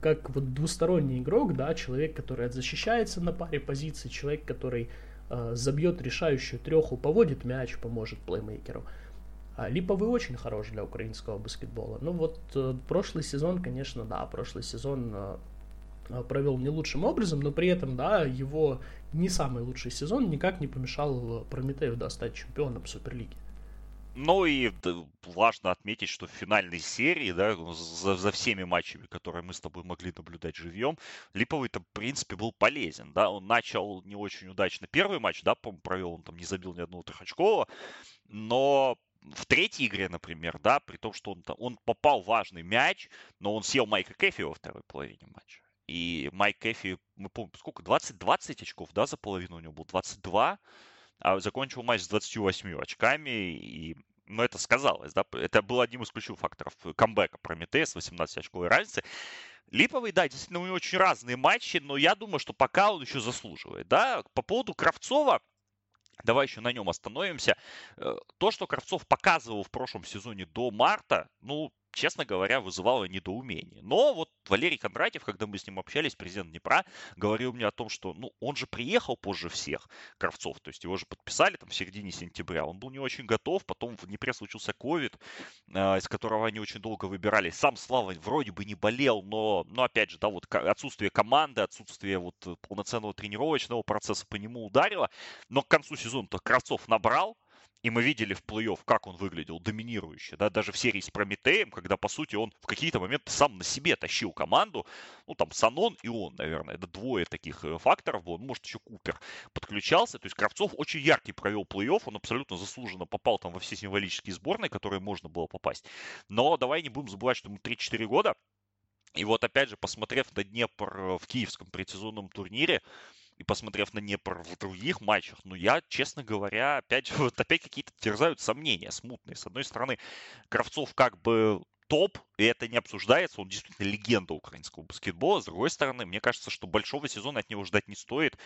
как вот двусторонний игрок, да, человек, который защищается на паре позиций, человек, который Э, забьет решающую треху, поводит мяч, поможет плеймейкеру. А Липовый очень хорош для украинского баскетбола. Ну вот э, прошлый сезон, конечно, да, прошлый сезон э, провел не лучшим образом, но при этом, да, его не самый лучший сезон никак не помешал Прометею да, стать чемпионом Суперлиги. Ну и важно отметить, что в финальной серии, да, за, за всеми матчами, которые мы с тобой могли наблюдать живьем, Липовый-то, в принципе, был полезен, да, он начал не очень удачно первый матч, да, провел, он там не забил ни одного трехочкового, но в третьей игре, например, да, при том, что он, он попал важный мяч, но он съел Майка Кэфи во второй половине матча. И Майк Кэфи, мы помним, сколько, 20, 20 очков, да, за половину у него был, 22, а закончил матч с 28 очками, и но это сказалось, да, это был одним из ключевых факторов камбэка Прометея с 18 очковой разницы. Липовый, да, действительно, у него очень разные матчи, но я думаю, что пока он еще заслуживает, да. По поводу Кравцова, Давай еще на нем остановимся. Э, то, что Кравцов показывал в прошлом сезоне до марта, ну, честно говоря, вызывало недоумение. Но вот Валерий Кондратьев, когда мы с ним общались, президент Днепра, говорил мне о том, что ну, он же приехал позже всех Кравцов, то есть его же подписали там в середине сентября. Он был не очень готов, потом в Днепре случился ковид, э, из которого они очень долго выбирали. Сам Слава вроде бы не болел, но, но опять же, да, вот отсутствие команды, отсутствие вот полноценного тренировочного процесса по нему ударило. Но к концу сезона-то Кравцов набрал, и мы видели в плей-офф, как он выглядел доминирующе, да, даже в серии с Прометеем, когда, по сути, он в какие-то моменты сам на себе тащил команду, ну, там, Санон и он, наверное, это двое таких э, факторов было, ну, может, еще Купер подключался, то есть Кравцов очень яркий провел плей-офф, он абсолютно заслуженно попал там во все символические сборные, которые можно было попасть, но давай не будем забывать, что ему 3-4 года, и вот опять же, посмотрев на Днепр в киевском предсезонном турнире, и посмотрев на Днепр в других матчах, ну, я, честно говоря, опять, вот опять какие-то терзают сомнения смутные. С одной стороны, Кравцов как бы топ, и это не обсуждается, он действительно легенда украинского баскетбола. С другой стороны, мне кажется, что большого сезона от него ждать не стоит.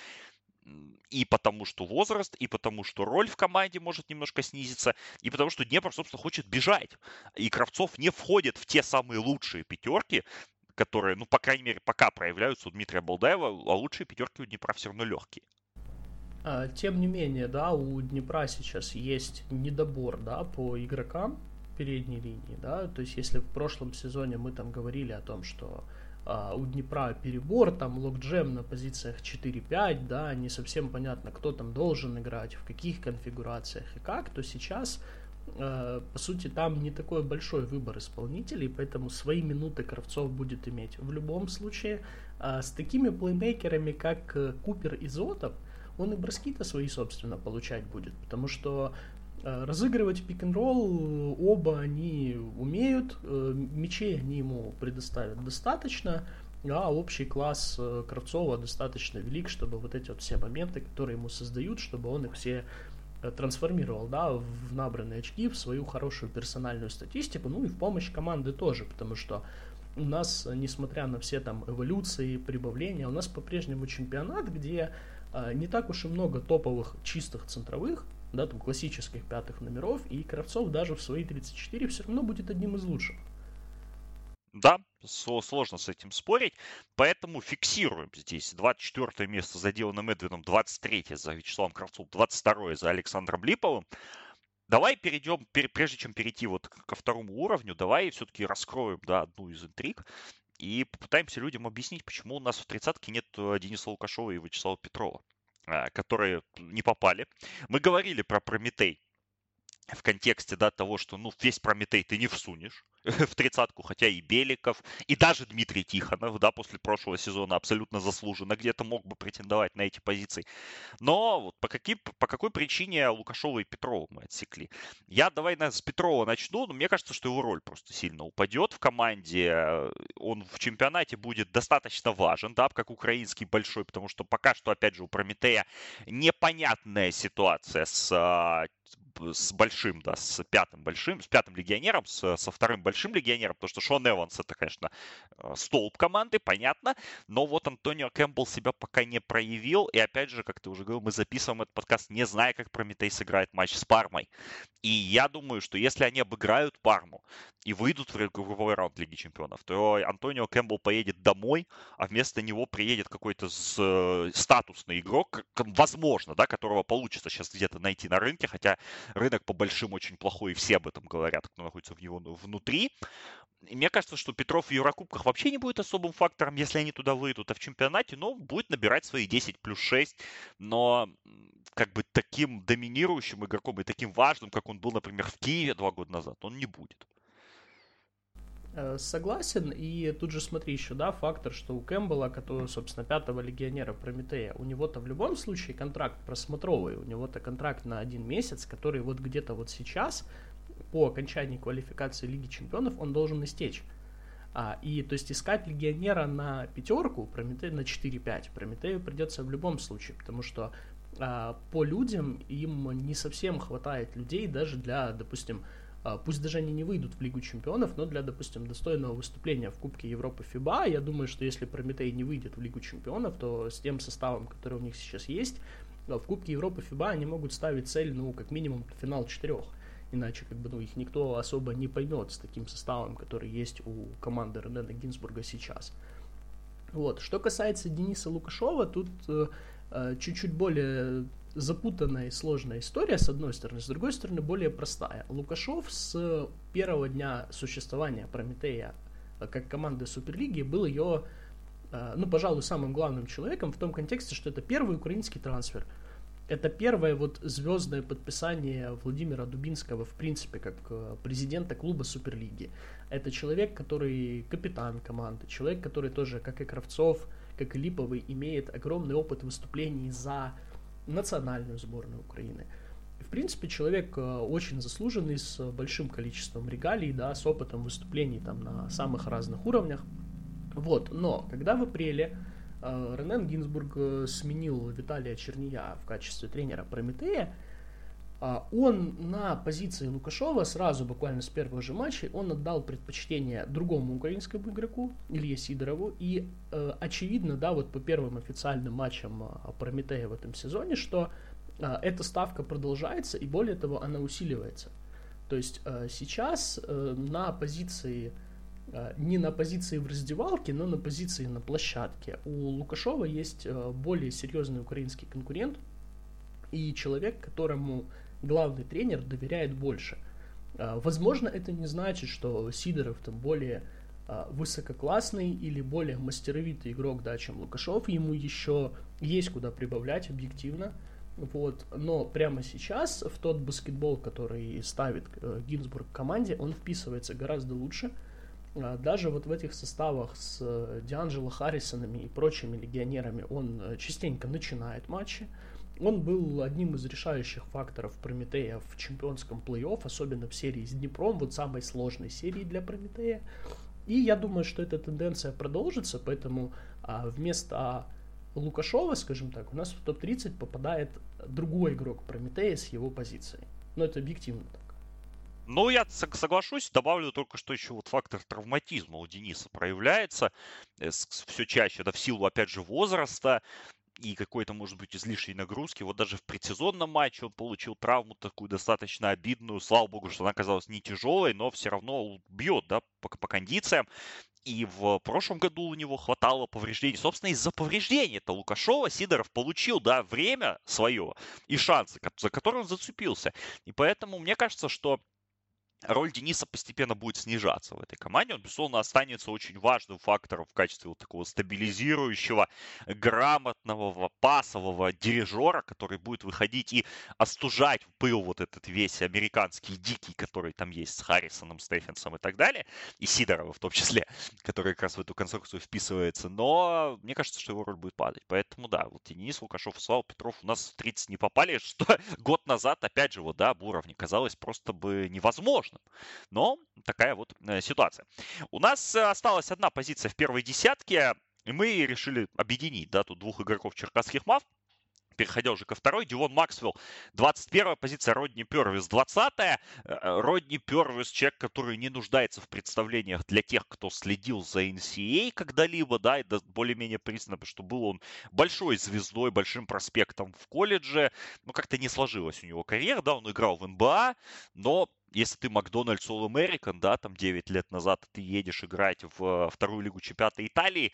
И потому что возраст, и потому что роль в команде может немножко снизиться, и потому что Днепр, собственно, хочет бежать. И Кравцов не входит в те самые лучшие пятерки, которые, ну, по крайней мере, пока проявляются у Дмитрия Балдаева, а лучшие пятерки у Днепра все равно легкие. А, тем не менее, да, у Днепра сейчас есть недобор, да, по игрокам передней линии, да, то есть если в прошлом сезоне мы там говорили о том, что а, у Днепра перебор, там локджем на позициях 4-5, да, не совсем понятно, кто там должен играть, в каких конфигурациях и как, то сейчас по сути, там не такой большой выбор исполнителей, поэтому свои минуты Кравцов будет иметь. В любом случае, э, с такими плеймейкерами, как э, Купер и Зотов, он и броски-то свои, собственно, получать будет, потому что разыгрывать пик-н-ролл оба они умеют, мечей они ему предоставят достаточно, а общий класс Кравцова достаточно велик, чтобы вот эти вот все моменты, которые ему создают, чтобы он их все Э, трансформировал, да, в набранные очки, в свою хорошую персональную статистику, ну и в помощь команды тоже, потому что у нас, несмотря на все там эволюции, прибавления, у нас по-прежнему чемпионат, где э, не так уж и много топовых чистых центровых, да, там классических пятых номеров, и Кравцов даже в свои 34 все равно будет одним из лучших. Да, сложно с этим спорить, поэтому фиксируем здесь 24 место за Диланом Эдвином, 23 за Вячеславом Кравцовым, 22 за Александром Липовым. Давай перейдем, прежде чем перейти вот ко второму уровню, давай все-таки раскроем да, одну из интриг и попытаемся людям объяснить, почему у нас в тридцатке нет э, Дениса Лукашова и Вячеслава Петрова, а, которые не попали. Мы говорили про Прометей в контексте да, того, что ну, весь Прометей ты не всунешь, в тридцатку, хотя и Беликов, и даже Дмитрий Тихонов, да, после прошлого сезона абсолютно заслуженно где-то мог бы претендовать на эти позиции. Но вот по, каким, по какой причине Лукашова и Петрова мы отсекли? Я давай наверное, с Петрова начну, но мне кажется, что его роль просто сильно упадет в команде. Он в чемпионате будет достаточно важен, да, как украинский большой, потому что пока что, опять же, у Прометея непонятная ситуация с а, с большим, да, с пятым большим, с пятым легионером, с, со вторым большим легионером, потому что Шон Эванс это, конечно, э, столб команды, понятно, но вот Антонио Кэмпбелл себя пока не проявил, и опять же, как ты уже говорил, мы записываем этот подкаст, не зная, как Прометей сыграет матч с Пармой. И я думаю, что если они обыграют Парму и выйдут в групповой раунд Лиги Чемпионов, то Антонио Кэмпбелл поедет домой, а вместо него приедет какой-то э, статусный игрок, возможно, да, которого получится сейчас где-то найти на рынке, хотя рынок по большим очень плохой, и все об этом говорят, кто находится в него внутри. И мне кажется, что Петров в Еврокубках вообще не будет особым фактором, если они туда выйдут, а в чемпионате, ну, будет набирать свои 10 плюс 6, но как бы таким доминирующим игроком и таким важным, как он был, например, в Киеве два года назад, он не будет. Э, согласен, и тут же смотри еще, да, фактор, что у Кэмпбелла, который, собственно, пятого легионера Прометея, у него-то в любом случае контракт просмотровый, у него-то контракт на один месяц, который вот где-то вот сейчас, по окончании квалификации Лиги Чемпионов, он должен истечь. А, и то есть искать легионера на пятерку, Прометея на 4-5, Прометею придется в любом случае, потому что а, по людям им не совсем хватает людей даже для, допустим, а, пусть даже они не выйдут в Лигу Чемпионов, но для, допустим, достойного выступления в Кубке Европы ФИБА, я думаю, что если Прометей не выйдет в Лигу Чемпионов, то с тем составом, который у них сейчас есть, в Кубке Европы ФИБА они могут ставить цель, ну, как минимум, финал четырех. Иначе, как бы, ну, их никто особо не поймет с таким составом, который есть у команды Ренена Гинзбурга сейчас. Вот. Что касается Дениса Лукашова, тут э, э чуть-чуть более запутанная и сложная история, с одной стороны, с другой стороны, более простая. Лукашов с первого дня существования Прометея э, как команды Суперлиги был ее, э, ну, пожалуй, самым главным человеком в том контексте, что это первый украинский трансфер. Это первое вот звездное подписание Владимира Дубинского, в принципе, как э, президента клуба Суперлиги. Это человек, который капитан команды, человек, который тоже, как и Кравцов, как и Липовый, имеет огромный опыт выступлений за национальную сборную Украины. В принципе, человек э, очень заслуженный, с большим количеством регалий, да, с опытом выступлений там на самых разных уровнях. Вот, но когда в апреле Ренен Гинзбург э, сменил Виталия Черния в качестве тренера Прометея, а, он на позиции Лукашова сразу, буквально с первых же матчей, он отдал предпочтение другому украинскому игроку, Илье Сидорову. И э, очевидно, да, вот по первым официальным матчам э, Прометея в этом сезоне, что э, эта ставка продолжается, и более того, она усиливается. То есть э, сейчас э, на позиции, э, не на позиции в раздевалке, но на позиции на площадке у Лукашова есть э, более серьезный украинский конкурент, и человек, которому главный тренер доверяет больше. А, возможно, это не значит, что Сидоров там более высококлассный или более мастеровитый игрок, да, чем Лукашов. Ему еще есть куда прибавлять объективно. Вот. Но прямо сейчас в тот баскетбол, который ставит э, Гинзбург команде, он вписывается гораздо лучше. А, даже вот в этих составах с э, Дианджело Харрисонами и прочими легионерами он э, частенько начинает матчи. Он был одним из решающих факторов Прометея в чемпионском плей-офф, особенно в серии с Днепром, вот самой сложной серии для Прометея. И я думаю, что эта тенденция продолжится, поэтому а, вместо Лукашова, скажем так, у нас в топ-30 попадает другой игрок Прометея с его позицией. Но это объективно так. Ну, я соглашусь, добавлю только, что еще вот фактор травматизма у Дениса проявляется э, все чаще, да, в силу, опять же, возраста и какой-то, может быть, излишней нагрузки. Вот даже в предсезонном матче он получил травму такую достаточно обидную. Слава богу, что она оказалась не тяжелой, но все равно бьет, да, по, по кондициям. И в прошлом году у него хватало повреждений. Собственно, из-за повреждений это Лукашова Сидоров получил, да, время свое и шансы, за которые он зацепился. И поэтому мне кажется, что роль Дениса постепенно будет снижаться в этой команде. Он, безусловно, останется очень важным фактором в качестве вот такого стабилизирующего, грамотного, пасового дирижера, который будет выходить и остужать пыл вот этот весь американский дикий, который там есть с Харрисоном, Стефенсом и так далее, и Сидорова в том числе, который как раз в эту конструкцию вписывается. Но мне кажется, что его роль будет падать. Поэтому, да, вот Денис, Лукашов, Слава Петров у нас в 30 не попали, что год назад, опять же, вот, да, об уровне казалось просто бы невозможно возможным. Но такая вот э, ситуация. У нас э, осталась одна позиция в первой десятке, и мы решили объединить да, тут двух игроков черкасских мав переходя уже ко второй, Дивон Максвелл, 21 позиция, Родни Первис, 20 -я. Э, Родни Первис, человек, который не нуждается в представлениях для тех, кто следил за NCAA когда-либо, да, и более-менее признано, что был он большой звездой, большим проспектом в колледже, но как-то не сложилась у него карьера, да, он играл в НБА, но если ты Макдональдс All American, да, там 9 лет назад ты едешь играть в вторую лигу чемпионата Италии,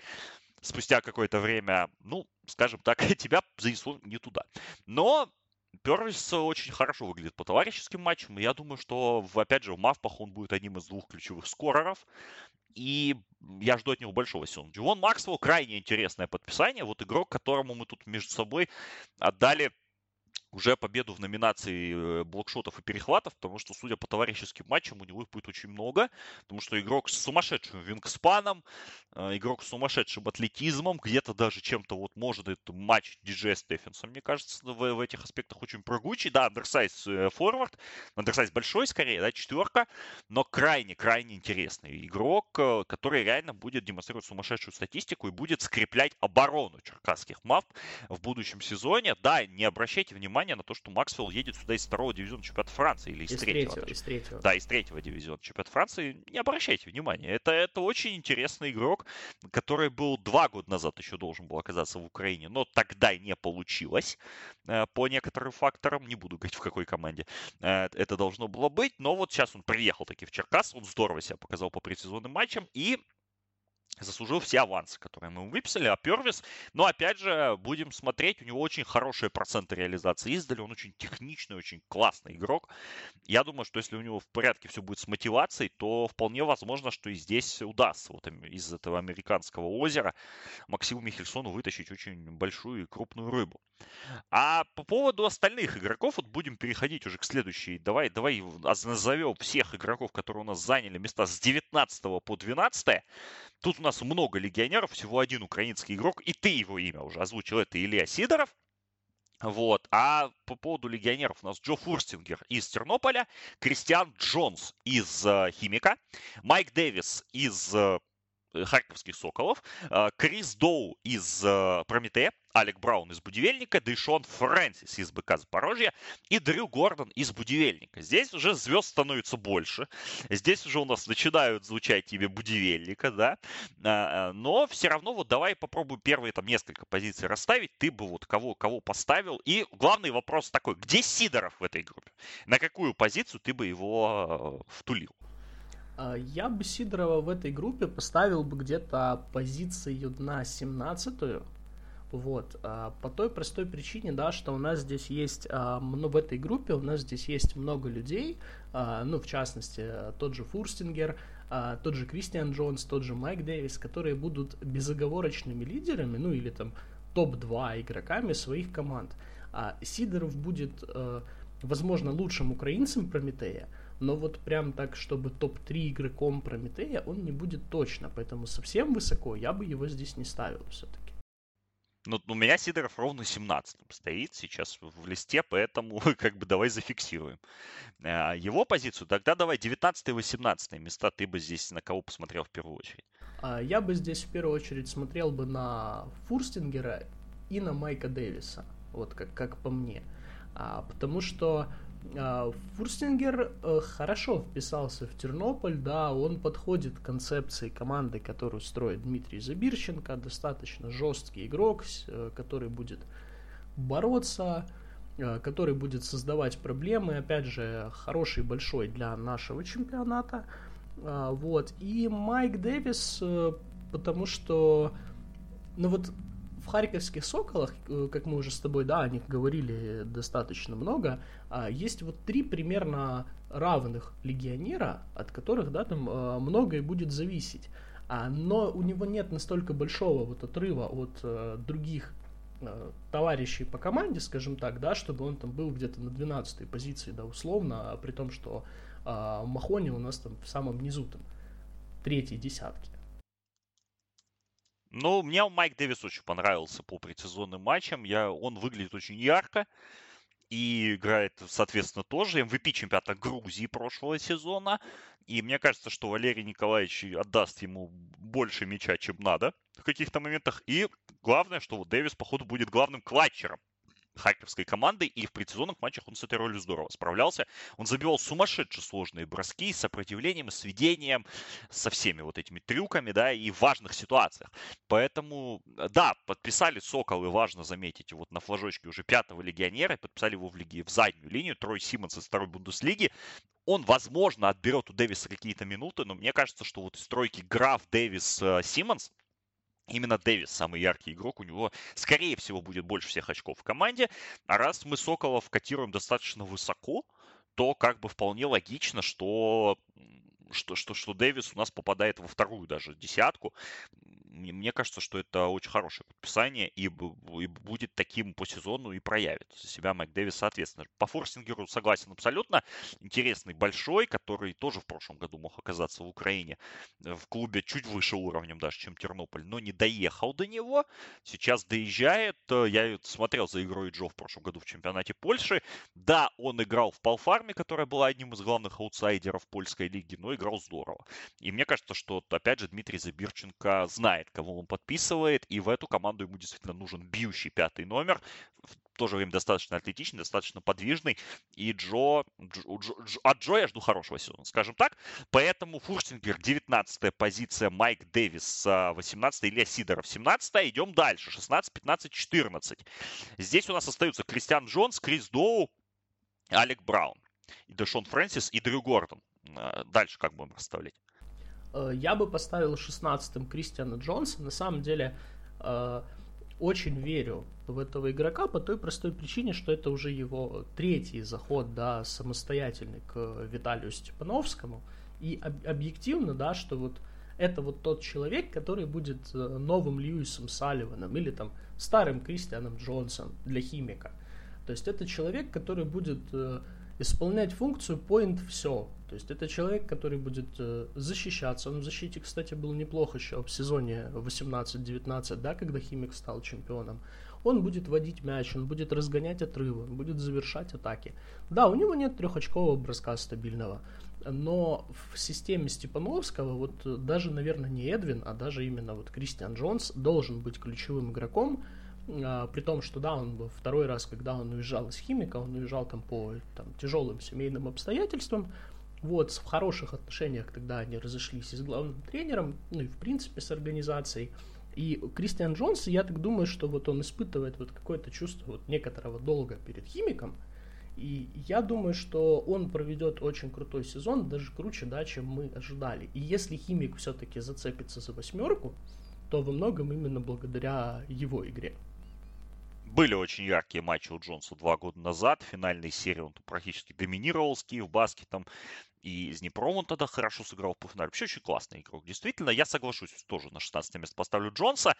спустя какое-то время, ну, скажем так, тебя занесло не туда. Но Первис очень хорошо выглядит по товарищеским матчам. И я думаю, что, опять же, в Мавпах он будет одним из двух ключевых скореров. И я жду от него большого сезона. Дживон Максвелл крайне интересное подписание. Вот игрок, которому мы тут между собой отдали уже победу в номинации э, блокшотов и перехватов, потому что, судя по товарищеским матчам, у него их будет очень много, потому что игрок с сумасшедшим вингспаном, э, игрок с сумасшедшим атлетизмом, где-то даже чем-то вот может этот матч диджея Стефенса, мне кажется, в, в этих аспектах очень прыгучий. Да, андерсайз э, форвард, андерсайз большой скорее, да, четверка, но крайне-крайне интересный игрок, который реально будет демонстрировать сумасшедшую статистику и будет скреплять оборону черкасских мав в будущем сезоне. Да, не обращайте внимания внимание на то, что Максвелл едет сюда из второго дивизиона чемпионата Франции или из, из третьего. третьего из третьего. Да, из третьего дивизиона чемпионата Франции. Не обращайте внимания. Это, это очень интересный игрок, который был два года назад еще должен был оказаться в Украине, но тогда не получилось э, по некоторым факторам. Не буду говорить, в какой команде э, это должно было быть. Но вот сейчас он приехал таки в Черкас, он здорово себя показал по предсезонным матчам. И заслужил все авансы, которые мы выписали. А Первис, но опять же, будем смотреть, у него очень хорошие проценты реализации издали, он очень техничный, очень классный игрок. Я думаю, что если у него в порядке все будет с мотивацией, то вполне возможно, что и здесь удастся вот из этого американского озера Максиму Михельсону вытащить очень большую и крупную рыбу. А по поводу остальных игроков, вот будем переходить уже к следующей. Давай, давай назовем всех игроков, которые у нас заняли места с 19 по 12. Тут у нас много легионеров, всего один украинский игрок, и ты его имя уже озвучил, это Илья Сидоров. Вот. А по поводу легионеров у нас Джо Фурстингер из Тернополя, Кристиан Джонс из э, Химика, Майк Дэвис из э, харьковских «Соколов», э, Крис Доу из э, «Прометея», Алек Браун из «Будивельника», Дэйшон Фрэнсис из «БК Запорожья» и Дрю Гордон из «Будивельника». Здесь уже звезд становится больше. Здесь уже у нас начинают звучать тебе «Будивельника», да. Но все равно вот давай попробуем первые там несколько позиций расставить. Ты бы вот кого, кого поставил. И главный вопрос такой, где Сидоров в этой группе? На какую позицию ты бы его втулил? А, я бы Сидорова в этой группе поставил бы где-то позицию на 17-ю. Вот, а, по той простой причине, да, что у нас здесь есть, ну, в этой группе у нас здесь есть много людей, ну, в частности, тот же Фурстингер, тот же Кристиан Джонс, тот же Майк Дэвис, которые будут безоговорочными лидерами, ну, или там топ-2 игроками своих команд. Сидоров будет, возможно, лучшим украинцем Прометея, но вот прям так, чтобы топ-3 игроком Прометея, он не будет точно, поэтому совсем высоко я бы его здесь не ставил все-таки. Ну, у меня Сидоров ровно 17 стоит сейчас в листе, поэтому как бы давай зафиксируем а, его позицию. Тогда давай 19 и 18 места ты бы здесь на кого посмотрел в первую очередь? А, я бы здесь в первую очередь смотрел бы на Фурстингера и на Майка Дэвиса, вот как, как по мне. А, потому что Фурстингер э, хорошо вписался в Тернополь, да, он подходит к концепции команды, которую строит Дмитрий Забирченко, достаточно жесткий игрок, э, который будет бороться, э, который будет создавать проблемы, опять же, хороший, большой для нашего чемпионата, а, вот, и Майк Дэвис, потому что, ну вот, в Харьковских Соколах, э, как мы уже с тобой, да, о них говорили достаточно много, а, есть вот три примерно равных легионера, от которых, да, там э, многое будет зависеть. А, но у него нет настолько большого вот отрыва от э, других товарищей по команде, скажем так, да, чтобы он там был где-то на 12 позиции, да, условно, а при том, что Махони у нас там в самом низу, там, третьей десятки. Ну, мне Майк Дэвис очень понравился по предсезонным матчам. Я, он выглядит очень ярко и играет, соответственно, тоже MVP чемпионата Грузии прошлого сезона. И мне кажется, что Валерий Николаевич отдаст ему больше мяча, чем надо в каких-то моментах. И главное, что вот Дэвис, походу, будет главным клатчером харьковской команды, и в предсезонных матчах он с этой ролью здорово справлялся. Он забивал сумасшедшие сложные броски с сопротивлением, с ведением, со всеми вот этими трюками, да, и в важных ситуациях. Поэтому, да, подписали Сокол, и важно заметить, вот на флажочке уже пятого легионера, подписали его в, лиге, в заднюю линию, Трой Симмонс из второй Бундеслиги. Он, возможно, отберет у Дэвиса какие-то минуты, но мне кажется, что вот из тройки Граф, Дэвис, Симмонс, Именно Дэвис самый яркий игрок, у него, скорее всего, будет больше всех очков в команде. А раз мы Соколов котируем достаточно высоко, то как бы вполне логично, что что, что, что Дэвис у нас попадает во вторую даже десятку. Мне кажется, что это очень хорошее подписание и, и будет таким по сезону и проявит себя Майк Дэвис соответственно. По Форсингеру согласен абсолютно. Интересный, большой, который тоже в прошлом году мог оказаться в Украине э, в клубе чуть выше уровнем даже, чем Тернополь, но не доехал до него. Сейчас доезжает. Я смотрел за игрой Джо в прошлом году в чемпионате Польши. Да, он играл в Палфарме, которая была одним из главных аутсайдеров польской лиги, но играл здорово. И мне кажется, что, опять же, Дмитрий Забирченко знает, кого он подписывает, и в эту команду ему действительно нужен бьющий пятый номер, в то же время достаточно атлетичный, достаточно подвижный, и Джо, Джо, Джо, Джо от Джо я жду хорошего сезона, скажем так. Поэтому Фурстингер 19 позиция, Майк Дэвис 18 Илья Сидоров 17 Идем дальше, 16, 15, 14. Здесь у нас остаются Кристиан Джонс, Крис Доу, Алек Браун, Дэшон Фрэнсис, и Дрю Гордон. А, дальше как будем расставлять? Э, я бы поставил 16-м Кристиана Джонса. На самом деле, э, очень верю в этого игрока по той простой причине, что это уже его третий заход, да, самостоятельный к Виталию Степановскому. И объективно, да, что вот это вот тот человек, который будет э, новым Льюисом Салливаном или там старым Кристианом Джонсом для химика. То есть это человек, который будет исполнять функцию point все. То есть это человек, который будет э, защищаться. Он в защите, кстати, был неплохо еще в сезоне 18-19, да, когда Химик стал чемпионом. Он будет водить мяч, он будет разгонять отрывы, он будет завершать атаки. Да, у него нет трехочкового броска стабильного, но в системе Степановского вот даже, наверное, не Эдвин, а даже именно вот Кристиан Джонс должен быть ключевым игроком, при том, что да, он был второй раз, когда он уезжал из химика, он уезжал там по там, тяжелым семейным обстоятельствам, вот, в хороших отношениях тогда они разошлись и с главным тренером, ну и в принципе с организацией. И Кристиан Джонс, я так думаю, что вот он испытывает вот какое-то чувство вот некоторого долга перед химиком. И я думаю, что он проведет очень крутой сезон, даже круче, да, чем мы ожидали. И если химик все-таки зацепится за восьмерку, то во многом именно благодаря его игре. Были очень яркие матчи у Джонса два года назад. В финальной серии он практически доминировал с Киев Баскетом. И из Днепром он тогда хорошо сыграл по финале. Вообще очень классный игрок. Действительно, я соглашусь, тоже на 16 место поставлю Джонса.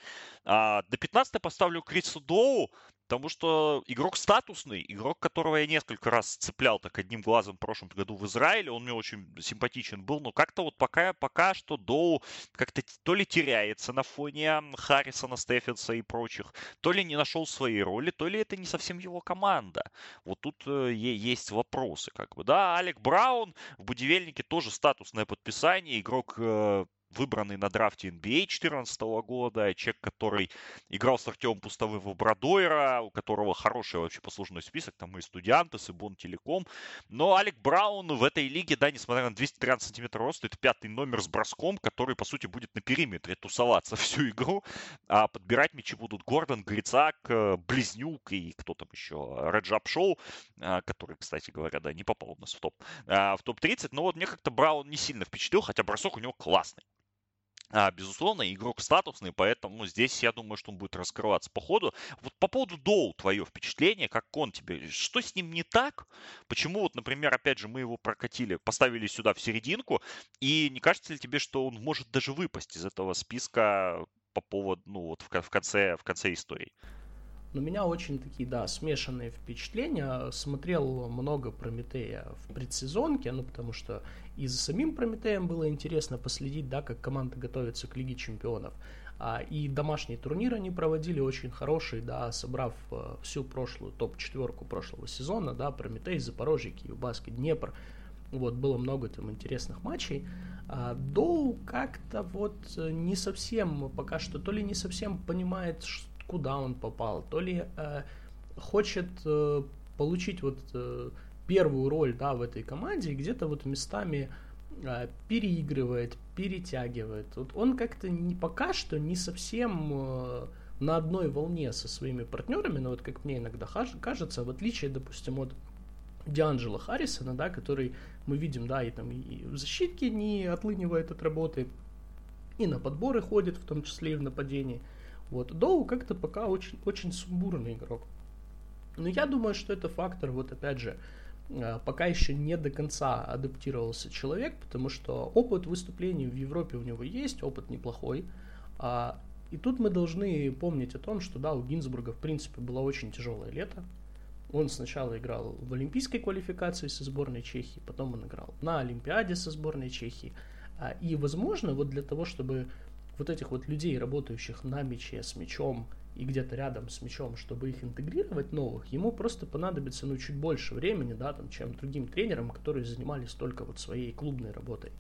А, до 15 поставлю Криса Доу, потому что игрок статусный, игрок, которого я несколько раз цеплял так одним глазом в прошлом году в Израиле. Он мне очень симпатичен был, но как-то вот пока, пока что Доу как-то то ли теряется на фоне Харрисона, Стефенса и прочих, то ли не нашел своей роли, то ли это не совсем его команда. Вот тут э, есть вопросы, как бы, да. Алек Браун в Будивельнике тоже статусное подписание. Игрок э, выбранный на драфте NBA 2014 года, человек, который играл с Артемом Пустовым в Брадойра, у которого хороший вообще послужной список, там и Студиантес, и Бон Телеком. Но Алек Браун в этой лиге, да, несмотря на 213 сантиметров роста, это пятый номер с броском, который, по сути, будет на периметре тусоваться всю игру, а подбирать мячи будут Гордон, Грицак, э, Близнюк и кто там еще, Реджап Шоу, э, который, кстати говоря, да, не попал у нас в топ, э, в топ-30, но вот мне как-то Браун не сильно впечатлил, хотя бросок у него классный. А, безусловно, игрок статусный, поэтому здесь я думаю, что он будет раскрываться по ходу. Вот по поводу Доу твое впечатление, как он тебе, что с ним не так? Почему вот, например, опять же, мы его прокатили, поставили сюда в серединку, и не кажется ли тебе, что он может даже выпасть из этого списка по поводу, ну вот в конце, в конце истории? Но у меня очень такие, да, смешанные впечатления. Смотрел много Прометея в предсезонке, ну, потому что и за самим Прометеем было интересно последить, да, как команда готовится к Лиге Чемпионов. А, и домашние турниры они проводили очень хорошие, да, собрав а, всю прошлую топ-четверку прошлого сезона, да, Прометей, Запорожье, Киев, Днепр. Вот, было много там интересных матчей. А Доу как-то вот э, не совсем, пока что, то ли не совсем понимает, куда он попал, то ли э, хочет э, получить вот э, первую роль, да, в этой команде, и где-то вот местами э, переигрывает, перетягивает. Вот он как-то не, пока что не совсем э, на одной волне со своими партнерами, но вот как мне иногда кажется, в отличие, допустим, от Дианджела Харрисона, да, который мы видим, да, и там и в защитке не отлынивает от работы, и на подборы ходит, в том числе и в нападении – вот. Доу как-то пока очень, очень сумбурный игрок. Но я думаю, что это фактор, вот опять же, э, пока еще не до конца адаптировался человек, потому что опыт выступлений в Европе у него есть, опыт неплохой. А, и тут мы должны помнить о том, что да, у Гинзбурга в принципе было очень тяжелое лето. Он сначала играл в олимпийской квалификации со сборной Чехии, потом он играл на Олимпиаде со сборной Чехии. А, и, возможно, вот для того, чтобы вот этих вот людей, работающих на мяче, с мячом и где-то рядом с мячом, чтобы их интегрировать новых, ему просто понадобится ну, чуть больше времени, да, там, чем другим тренерам, которые занимались только вот своей клубной работой.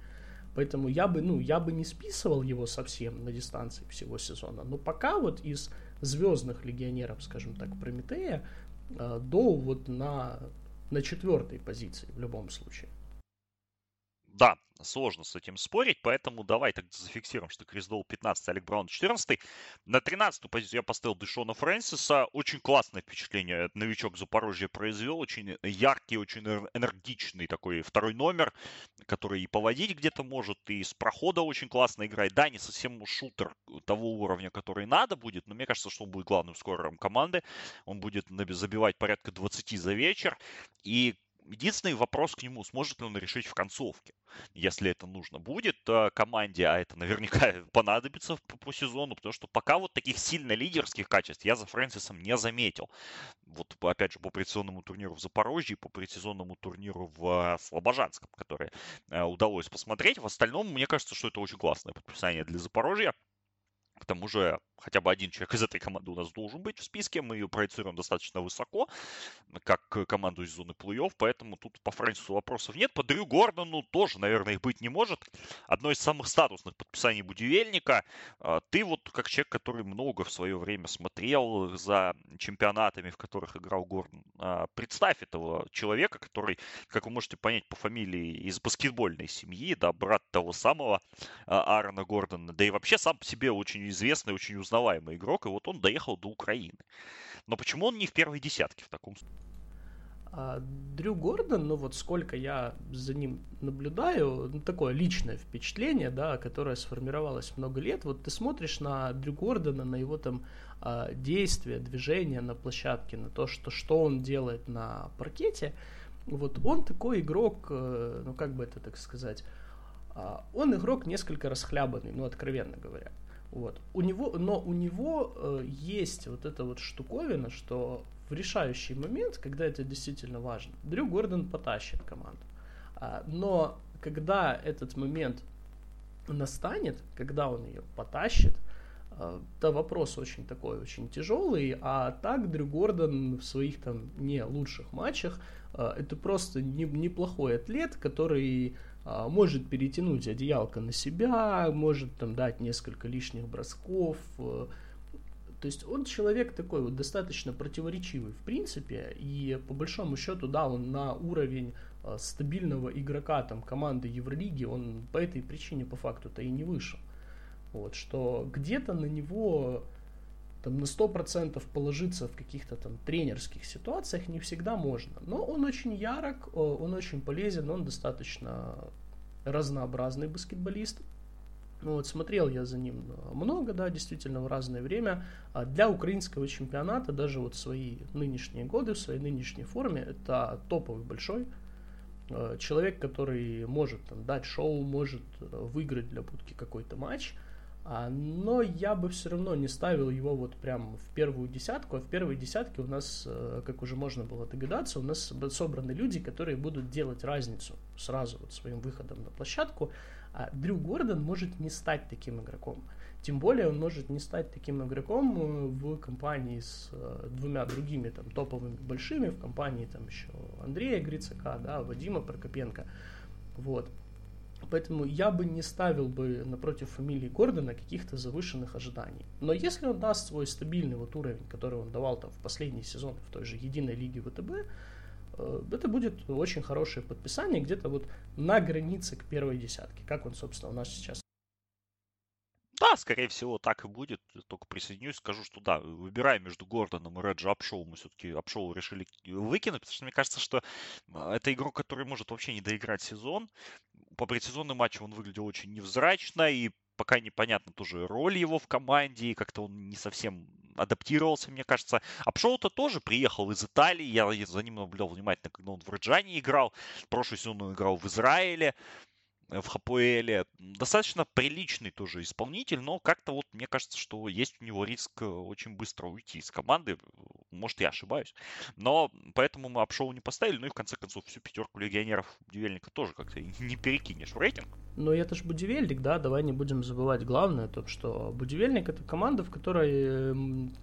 Поэтому я бы, ну, я бы не списывал его совсем на дистанции всего сезона. Но пока вот из звездных легионеров, скажем так, Прометея, э, до вот на, на четвертой позиции в любом случае. Да, сложно с этим спорить, поэтому давай так зафиксируем, что Крис Доу 15, Олег Браун 14. На 13 позицию я поставил Дэшона Фрэнсиса. Очень классное впечатление новичок Запорожья произвел. Очень яркий, очень энергичный такой второй номер, который и поводить где-то может, и с прохода очень классно играет. Да, не совсем шутер того уровня, который надо будет, но мне кажется, что он будет главным скорером команды. Он будет забивать порядка 20 за вечер. И Единственный вопрос к нему, сможет ли он решить в концовке, если это нужно будет э, команде, а это наверняка понадобится по, по сезону, потому что пока вот таких сильно лидерских качеств я за Фрэнсисом не заметил. Вот опять же по предсезонному турниру в Запорожье и по предсезонному турниру в Слобожанском, который э, удалось посмотреть. В остальном, мне кажется, что это очень классное подписание для Запорожья. К тому же хотя бы один человек из этой команды у нас должен быть в списке. Мы ее проецируем достаточно высоко, как команду из зоны плей-офф, поэтому тут по Фрэнсису вопросов нет. По Дрю Гордону тоже, наверное, их быть не может. Одно из самых статусных подписаний Будивельника. А, ты вот как человек, который много в свое время смотрел за чемпионатами, в которых играл Гордон, а, представь этого человека, который, как вы можете понять по фамилии, из баскетбольной семьи, да, брат того самого а, Аарона Гордона, да и вообще сам по себе очень известный, очень узнаваемый игрок, и вот он доехал до Украины. Но почему он не в первой десятке в таком случае? Дрю Гордон, ну вот сколько я за ним наблюдаю, ну, такое личное впечатление, да, которое сформировалось много лет. Вот ты смотришь на Дрю Гордона, на его там а, действия, движения на площадке, на то, что, что он делает на паркете. Вот он такой игрок, э, ну как бы это так сказать, а, он игрок несколько расхлябанный, ну откровенно говоря. Вот. У него, но у него э, есть вот эта вот штуковина, что в решающий момент, когда это действительно важно, Дрю Гордон потащит команду. А, но когда этот момент настанет, когда он ее потащит, э, вопрос очень такой, очень тяжелый, а так Дрю Гордон в своих там не лучших матчах, э, это просто не, неплохой атлет, который может перетянуть одеялко на себя, может там дать несколько лишних бросков. Э. То есть он человек такой вот достаточно противоречивый в принципе, и по большому счету, да, он на уровень э, стабильного игрока там команды Евролиги, он по этой причине по факту-то и не вышел. Вот, что где-то на него там на 100% положиться в каких-то там тренерских ситуациях не всегда можно. Но он очень ярок, он очень полезен, он достаточно разнообразный баскетболист. Ну вот смотрел я за ним много, да, действительно, в разное время. А для украинского чемпионата, даже вот свои нынешние годы, в своей нынешней форме, это топовый большой э, человек, который может там, дать шоу, может э, выиграть для будки какой-то матч. А, но я бы все равно не ставил его вот прям в первую десятку, а в первой десятке у нас, э, как уже можно было догадаться, у нас собраны люди, которые будут делать разницу сразу вот своим выходом на площадку, а Дрю Гордон может не стать таким игроком. Тем более он может не стать таким игроком э, в компании с э, двумя другими там топовыми большими, в компании там еще Андрея Грицака, да, Вадима Прокопенко. Вот. Поэтому я бы не ставил бы напротив фамилии Гордона каких-то завышенных ожиданий. Но если он даст свой стабильный вот уровень, который он давал там в последний сезон в той же единой лиге ВТБ, э, это будет очень хорошее подписание где-то вот на границе к первой десятке, как он, собственно, у нас сейчас да, скорее всего, так и будет. Только присоединюсь, скажу, что да, выбирая между Гордоном и Реджи Апшоу, мы все-таки Апшоу решили выкинуть, потому что мне кажется, что а, это игрок, который может вообще не доиграть сезон. По предсезонным матчам он выглядел очень невзрачно, и пока непонятно тоже роль его в команде, и как-то он не совсем адаптировался, мне кажется. Апшоу-то тоже приехал из Италии, я за ним наблюдал внимательно, когда он в Раджане играл. Прошлый сезон он играл в Израиле в ХПЛ. Достаточно приличный тоже исполнитель, но как-то вот мне кажется, что есть у него риск э, очень быстро уйти из команды. Может, я ошибаюсь. Но поэтому мы обшоу не поставили. Ну и в конце концов всю пятерку легионеров Будивельника тоже как-то не перекинешь в рейтинг. Но это же Будивельник, да, давай не будем забывать главное, то, что Будивельник это команда, в которой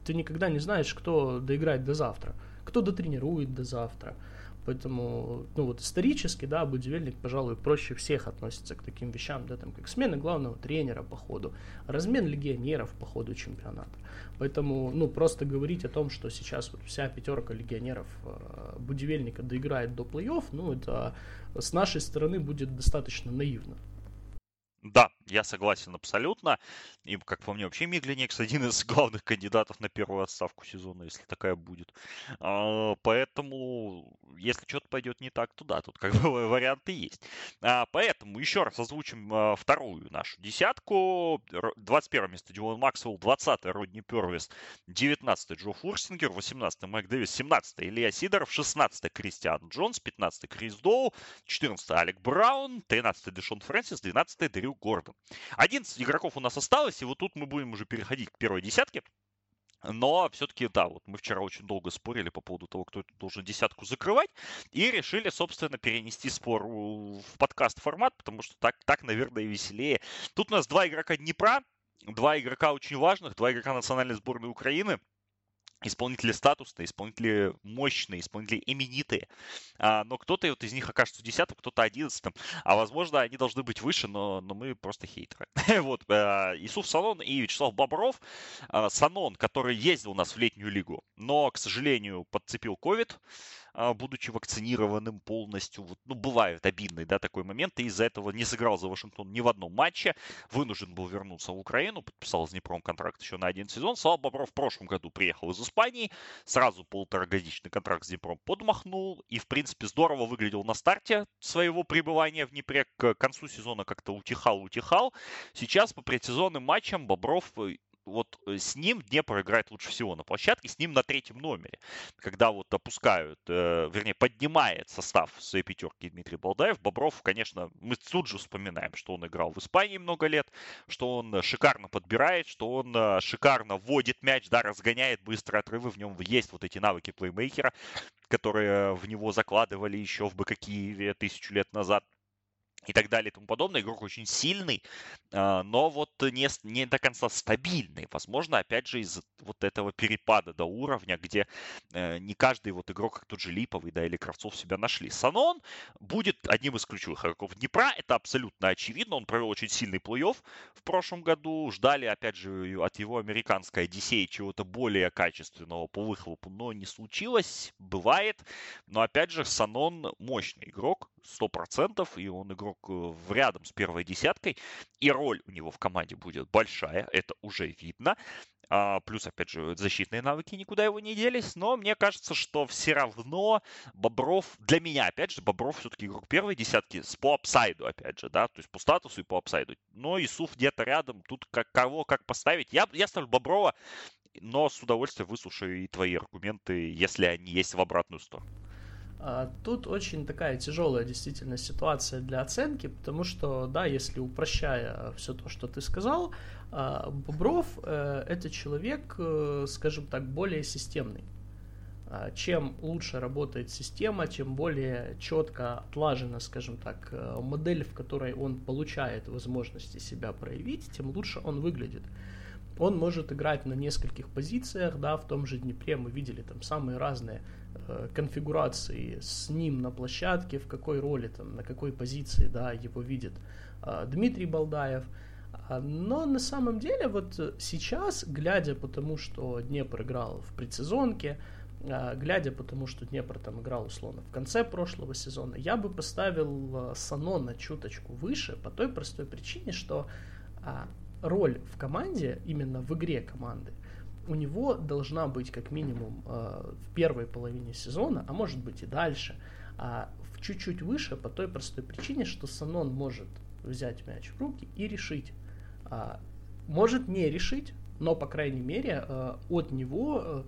ты никогда не знаешь, кто доиграет до завтра, кто дотренирует до завтра. Поэтому, ну вот исторически, да, будивельник, пожалуй, проще всех относится к таким вещам, да, там, как смена главного тренера по ходу, размен легионеров по ходу чемпионата. Поэтому, ну, просто говорить о том, что сейчас вот вся пятерка легионеров э, будивельника доиграет до плей-офф, ну, это с нашей стороны будет достаточно наивно. Да, я согласен абсолютно. И, как по мне, вообще Миглинекс один из главных кандидатов на первую отставку сезона, если такая будет. А, поэтому, если что-то пойдет не так, то да, тут как бы варианты есть. А, поэтому еще раз озвучим а, вторую нашу десятку. 21 место Дилан Максвелл, 20 Родни Первис, 19 Джо Фурсингер, 18 Майк Дэвис, 17 Илья Сидоров, 16 Кристиан Джонс, 15 Крис Доу, 14 Алек Браун, 13 Дэшон Фрэнсис, 12 Дрю Гордон. 11 игроков у нас осталось, и вот тут мы будем уже переходить к первой десятке. Но все-таки, да, вот мы вчера очень долго спорили по поводу того, кто должен десятку закрывать, и решили, собственно, перенести спор в подкаст формат, потому что так, так, наверное, веселее. Тут у нас два игрока Днепра, два игрока очень важных, два игрока национальной сборной Украины – исполнители статусные, исполнители мощные, исполнители именитые. А, но кто-то вот из них окажется в десятом, кто-то одиннадцатом. А возможно, они должны быть выше, но, но мы просто хейтеры. вот, а, Исуф Санон и Вячеслав Бобров. А, Санон, который ездил у нас в летнюю лигу, но, к сожалению, подцепил ковид. А, будучи вакцинированным полностью. Вот, ну, бывает обидный, да, такой момент, и из-за этого не сыграл за Вашингтон ни в одном матче, вынужден был вернуться в Украину, подписал с Днепром контракт еще на один сезон. Слава Бобров в прошлом году приехал из Испании, сразу полуторагодичный контракт с Днепром подмахнул, и, в принципе, здорово выглядел на старте своего пребывания в Днепре. К концу сезона как-то утихал-утихал. Сейчас по предсезонным матчам Бобров э, вот э, с ним Днепр играет лучше всего на площадке, с ним на третьем номере. Когда вот опускают, э, вернее, поднимает состав своей пятерки Дмитрий Балдаев, Бобров, конечно, мы тут же вспоминаем, что он играл в Испании много лет, что он шикарно подбирает, что он э, шикарно вводит мяч, да, разгоняет быстрые отрывы, в нем есть вот эти навыки плеймейкера, которые в него закладывали еще в БК тысячу лет назад и так далее и тому подобное. Игрок очень сильный, а, но вот не, не до конца стабильный. Возможно, опять же, из вот этого перепада до уровня, где э, не каждый вот игрок, как тот же Липовый, да, или Кравцов себя нашли. Санон будет одним из ключевых игроков Днепра, это абсолютно очевидно. Он провел очень сильный плей-офф в прошлом году. Ждали, опять же, от его американской Одиссеи чего-то более качественного по выхлопу, но не случилось. Бывает. Но, опять же, Санон мощный игрок, 100%, и он игрок э, в рядом с первой десяткой, и роль у него в команде будет большая, это уже видно. А, плюс, опять же, защитные навыки никуда его не делись. Но мне кажется, что все равно Бобров, для меня, опять же, Бобров все-таки игрок первой десятки с по апсайду, опять же, да, то есть по статусу и по апсайду. Но Исуф где-то рядом, тут как, кого как поставить. Я, я ставлю Боброва, но с удовольствием выслушаю и твои аргументы, если они есть в обратную сторону. А, тут очень такая тяжелая действительно ситуация для оценки, потому что, да, если упрощая все то, что ты сказал, а, Бобров э, это человек, э, скажем так, более системный. А, чем лучше работает система, чем более четко отлажена, скажем так, э, модель, в которой он получает возможности себя проявить, тем лучше он выглядит. Он может играть на нескольких позициях, да, в том же Днепре мы видели там самые разные конфигурации с ним на площадке, в какой роли, там, на какой позиции да, его видит э, Дмитрий Балдаев. А, но на самом деле вот сейчас, глядя потому, что Днепр играл в предсезонке, э, глядя потому, что Днепр там играл условно в конце прошлого сезона, я бы поставил Сано на чуточку выше по той простой причине, что а, роль в команде, именно в игре команды, у него должна быть как минимум э, в первой половине сезона, а может быть и дальше, а в чуть-чуть выше по той простой причине, что Санон может взять мяч в руки и решить. А, может не решить, но, по крайней мере, э, от него, э,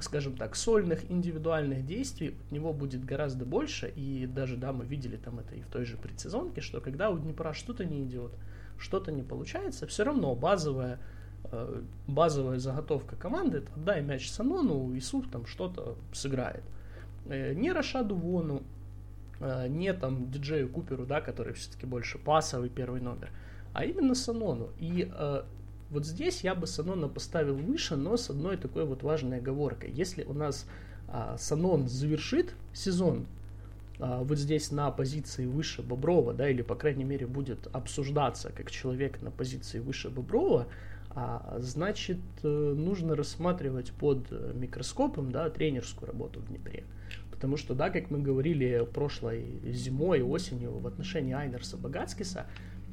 скажем так, сольных индивидуальных действий от него будет гораздо больше. И даже, да, мы видели там это и в той же предсезонке, что когда у Днепра что-то не идет, что-то не получается, все равно базовая базовая заготовка команды, это отдай мяч Санону, и Суф там что-то сыграет. Э, не Рашаду Вону, э, не там диджею Куперу, да, который все-таки больше пасовый первый номер, а именно Санону. И вот здесь я бы Санона поставил выше, но с одной такой вот важной оговоркой. Если у нас а, Санон завершит сезон а, вот здесь на позиции выше Боброва, да, или по крайней мере будет обсуждаться как человек на позиции выше Боброва, значит, э, нужно рассматривать под микроскопом да, тренерскую работу в Днепре. Потому что, да, как мы говорили прошлой зимой, осенью в отношении Айнерса Богацкиса,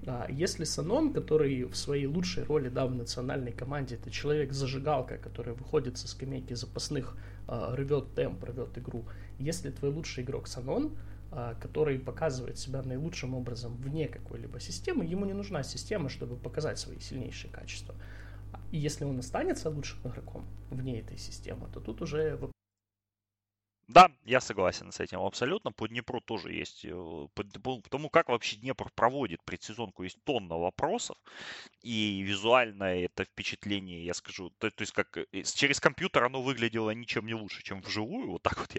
а, если Санон, который в своей лучшей роли да, в национальной команде, это человек-зажигалка, который выходит со скамейки запасных, а, рвет темп, рвет игру, если твой лучший игрок Санон, а, который показывает себя наилучшим образом вне какой-либо системы, ему не нужна система, чтобы показать свои сильнейшие качества. И если он останется лучшим игроком вне этой системы, то тут уже да, я согласен с этим абсолютно. По Днепру тоже есть, э, по, тому, как вообще Днепр проводит предсезонку, есть тонна вопросов. И визуально это впечатление, я скажу, то, то есть как э, через компьютер оно выглядело ничем не лучше, чем вживую. Вот так вот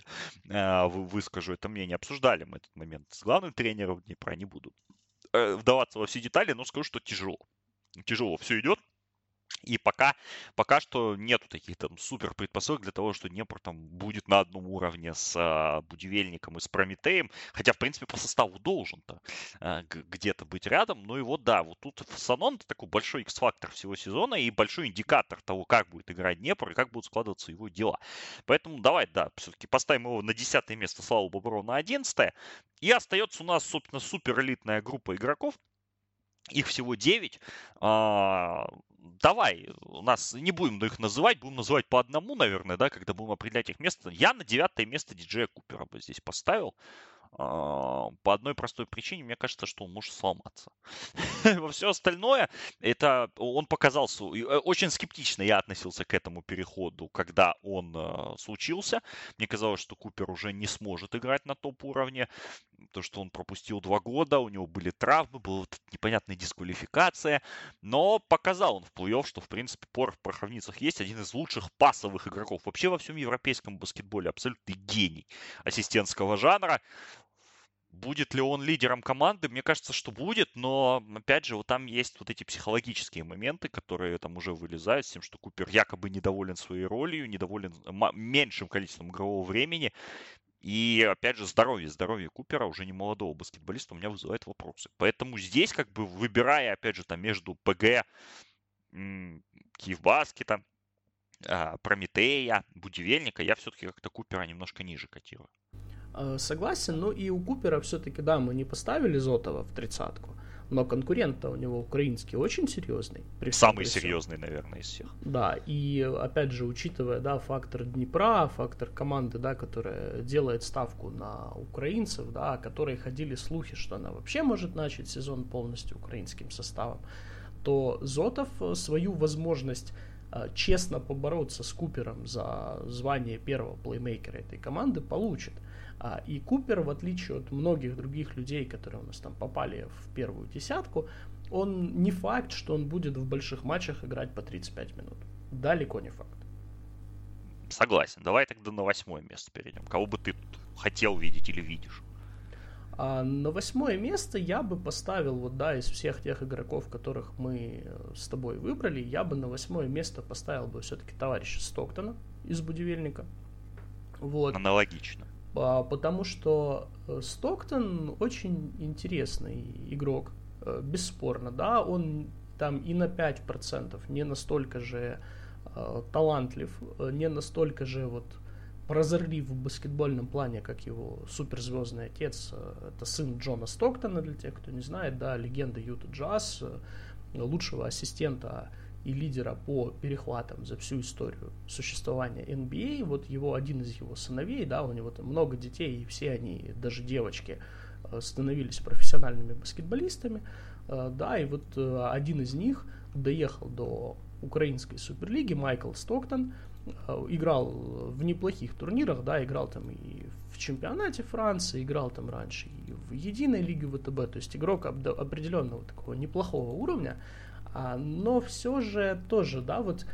я э, выскажу это мнение. Обсуждали мы этот момент с главным тренером Днепра, не буду э, вдаваться во все детали, но скажу, что тяжело. Тяжело все идет. И пока, пока что нету таких там супер предпосылок для того, что Днепр там будет на одном уровне с а, Будивельником и с Прометеем. Хотя, в принципе, по составу должен-то а, где-то быть рядом. Ну и вот да, вот тут Санон это такой большой X-фактор всего сезона и большой индикатор того, как будет играть Днепр и как будут складываться его дела. Поэтому давай, да, все-таки поставим его на десятое место, Славу Боброву на одиннадцатое. И остается у нас, собственно, супер элитная группа игроков, их всего 9. Давай, у нас не будем их называть, будем называть по одному, наверное, да, когда будем определять их место. Я на девятое место диджея Купера бы здесь поставил. А, по одной простой причине, мне кажется, что он может сломаться. Все остальное, это он показался, э, очень скептично я относился к этому переходу, когда он э, случился. Мне казалось, что Купер уже не сможет играть на топ-уровне, то, что он пропустил два года, у него были травмы, была непонятная дисквалификация, но показал он в плей-офф, что, в принципе, пор в Пороховницах есть один из лучших пасовых игроков вообще во всем европейском баскетболе, абсолютный гений ассистентского жанра. Будет ли он лидером команды? Мне кажется, что будет, но, опять же, вот там есть вот эти психологические моменты, которые там уже вылезают с тем, что Купер якобы недоволен своей ролью, недоволен меньшим количеством игрового времени. И, опять же, здоровье, здоровье Купера, уже не молодого баскетболиста, у меня вызывает вопросы. Поэтому здесь, как бы, выбирая, опять же, там между ПГ, Киевбаскета, а, Прометея, Будивельника, я все-таки как-то Купера немножко ниже котирую. Э, согласен, но и у Купера все-таки, да, мы не поставили Зотова в тридцатку, но конкурент-то у него украинский очень серьезный. Самый серьезный, наверное, из всех. Да, и опять же, учитывая, да, фактор Днепра, фактор команды, да, которая делает ставку на украинцев, да, о которой ходили слухи, что она вообще может начать сезон полностью украинским составом, то Зотов свою возможность а, честно побороться с Купером за звание первого плеймейкера этой команды получит. А, и Купер, в отличие от многих других людей, которые у нас там попали в первую десятку, он не факт, что он будет в больших матчах играть по 35 минут. Далеко не факт. Согласен. Давай тогда на восьмое место перейдем. Кого бы ты хотел видеть или видишь? А на восьмое место я бы поставил, вот да, из всех тех игроков, которых мы э, с тобой выбрали, я бы на восьмое место поставил бы все-таки товарища Стоктона из Будивельника. Вот. Аналогично. А, потому что э, Стоктон очень интересный игрок, э, бесспорно, да, он там и на 5% не настолько же э, талантлив, не настолько же вот прозорлив в баскетбольном плане, как его суперзвездный отец, это сын Джона Стоктона, для тех, кто не знает, да, легенда Юта Джаз, лучшего ассистента и лидера по перехватам за всю историю существования NBA. А. Вот его один из его сыновей, да, у него там много детей, и все они, даже девочки, э, становились профессиональными баскетболистами. Э, да, и вот э, один из них доехал до украинской суперлиги, Майкл Стоктон, играл в неплохих турнирах, да, играл там и в чемпионате Франции, играл там раньше и в единой лиге ВТБ, то есть игрок определенного такого неплохого уровня. А, но все же тоже, да, вот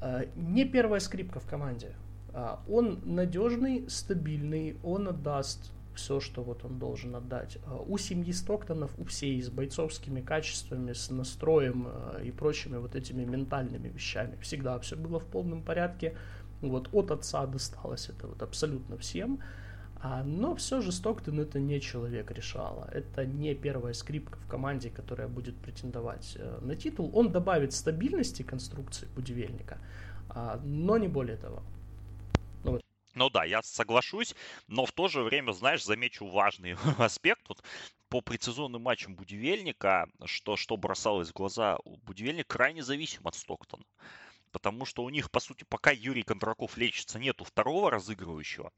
а, не первая скрипка в команде. А, он надежный, стабильный, он отдаст все, что вот он должен отдать. У семьи Стоктонов, у всей с бойцовскими качествами, с настроем и прочими вот этими ментальными вещами всегда все было в полном порядке. Вот от отца досталось это вот абсолютно всем. А, но все же Стоктон это не человек решала. Это не первая скрипка в команде, которая будет претендовать э, на титул. Он добавит стабильности конструкции будивельника, а, но не более того. Ну, ну да, я соглашусь, но в то же время, знаешь, замечу важный аспект. Вот по предсезонным матчам Будивельника, что, что бросалось в глаза, Будивельник крайне зависим от Стоктона. Потому что у них, по сути, пока Юрий Кондраков лечится, нету второго разыгрывающего.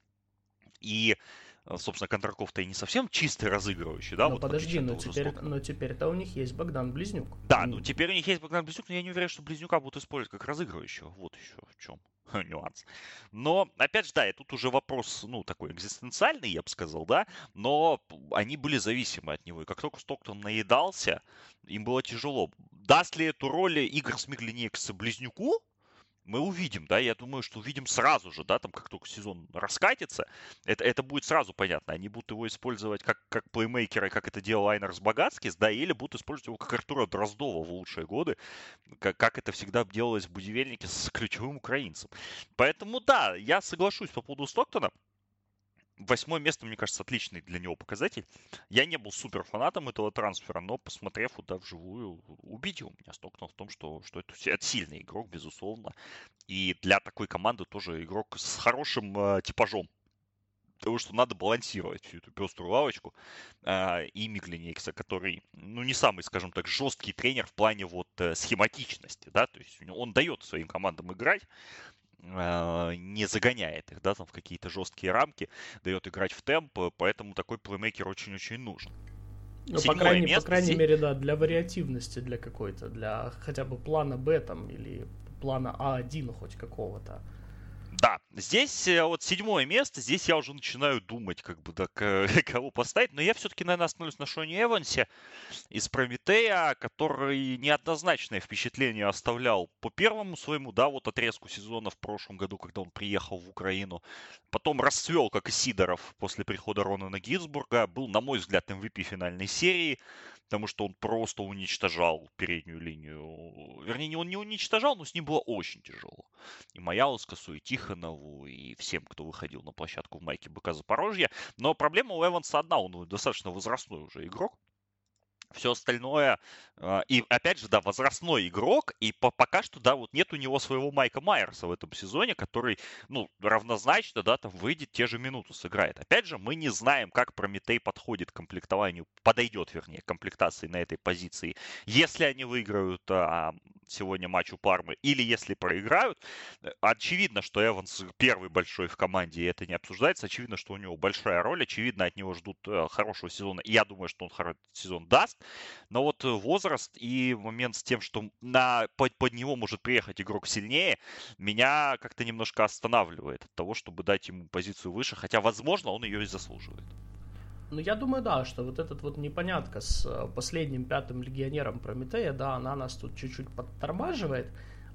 И э, собственно, Кондраков-то и не совсем чистый разыгрывающий, да? Но вот подожди, но теперь, но теперь-то у них есть Богдан Близнюк. Да, ну теперь у них есть Богдан Близнюк, но я не уверен, что Близнюка будут использовать как разыгрывающего. Вот еще в чем нюанс. Но, опять же, да, и тут уже вопрос, ну, такой экзистенциальный, я бы сказал, да, но они были зависимы от него. И как только Стоктон наедался, им было тяжело. Даст ли эту роль Игорь Смиглинекс Близнюку? Мы увидим, да, я думаю, что увидим сразу же, да, там, как только сезон раскатится, это, это будет сразу понятно. Они будут его использовать как, как плеймейкера, как это делал Айнарс Багатскис, да, или будут использовать его как Артура Дроздова в лучшие годы, как, как это всегда делалось в Будивельнике с ключевым украинцем. Поэтому, да, я соглашусь по поводу Стоктона. Восьмое место, мне кажется, отличный для него показатель. Я не был супер фанатом этого трансфера, но посмотрев туда вживую, убедил меня Стокнул в том, что, что это, это сильный игрок, безусловно. И для такой команды тоже игрок с хорошим э, типажом. Потому что надо балансировать всю эту пеструю лавочку. Э, и Миглинейкса, который, ну, не самый, скажем так, жесткий тренер в плане вот э, схематичности, да, то есть он дает своим командам играть, не загоняет их, да, там в какие-то жесткие рамки, дает играть в темп, поэтому такой плеймейкер очень-очень нужен. Ну, по крайней, место, по крайней здесь... мере, да, для вариативности, для какой-то, для хотя бы плана Б там или плана А1 хоть какого-то. Да, здесь э, вот седьмое место, здесь я уже начинаю думать, как бы, да, кого поставить, но я все-таки, наверное, остановлюсь на Шоне Эвансе из Прометея, который неоднозначное впечатление оставлял по первому своему, да, вот отрезку сезона в прошлом году, когда он приехал в Украину. Потом расцвел, как и Сидоров после прихода Ронана Гинзбурга, был, на мой взгляд, MVP финальной серии потому что он просто уничтожал переднюю линию. Вернее, он не уничтожал, но с ним было очень тяжело. И Маялскасу, и Тихонову, и всем, кто выходил на площадку в майке БК Запорожья. Но проблема у Эванса одна, он достаточно возрастной уже игрок все остальное. А, и опять же, да, возрастной игрок, и по, пока что, да, вот нет у него своего Майка Майерса в этом сезоне, который, ну, равнозначно, да, там выйдет, те же минуты сыграет. Опять же, мы не знаем, как Прометей подходит к комплектованию, подойдет, вернее, к комплектации на этой позиции. Если они выиграют а, сегодня матч у Пармы, или если проиграют, очевидно, что Эванс первый большой в команде, и это не обсуждается, очевидно, что у него большая роль, очевидно, от него ждут э, хорошего сезона, и я думаю, что он хороший сезон даст, но вот возраст и момент с тем, что на, под, под него может приехать игрок сильнее, меня как-то немножко останавливает от того, чтобы дать ему позицию выше, хотя, возможно, он ее и заслуживает. Ну, я думаю, да, что вот этот вот непонятка с э, последним пятым легионером Прометея, да, она нас тут чуть-чуть подтормаживает.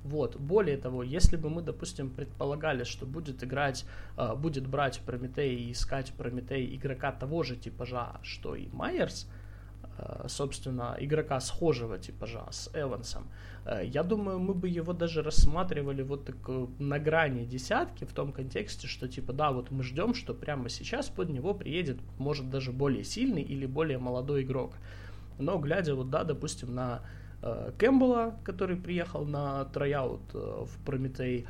Вот. Более того, если бы мы, допустим, предполагали, что будет играть, э, будет брать Прометей и искать Прометей игрока того же типажа, что и Майерс, Э, собственно, игрока схожего типажа с Эвансом, э, я думаю, мы бы его даже рассматривали вот так э, на грани десятки в том контексте, что типа, да, вот мы ждем, что прямо сейчас под него приедет, может, даже более сильный или более молодой игрок. Но глядя вот, да, допустим, на Кэмпбелла, который приехал на трояут в Прометей,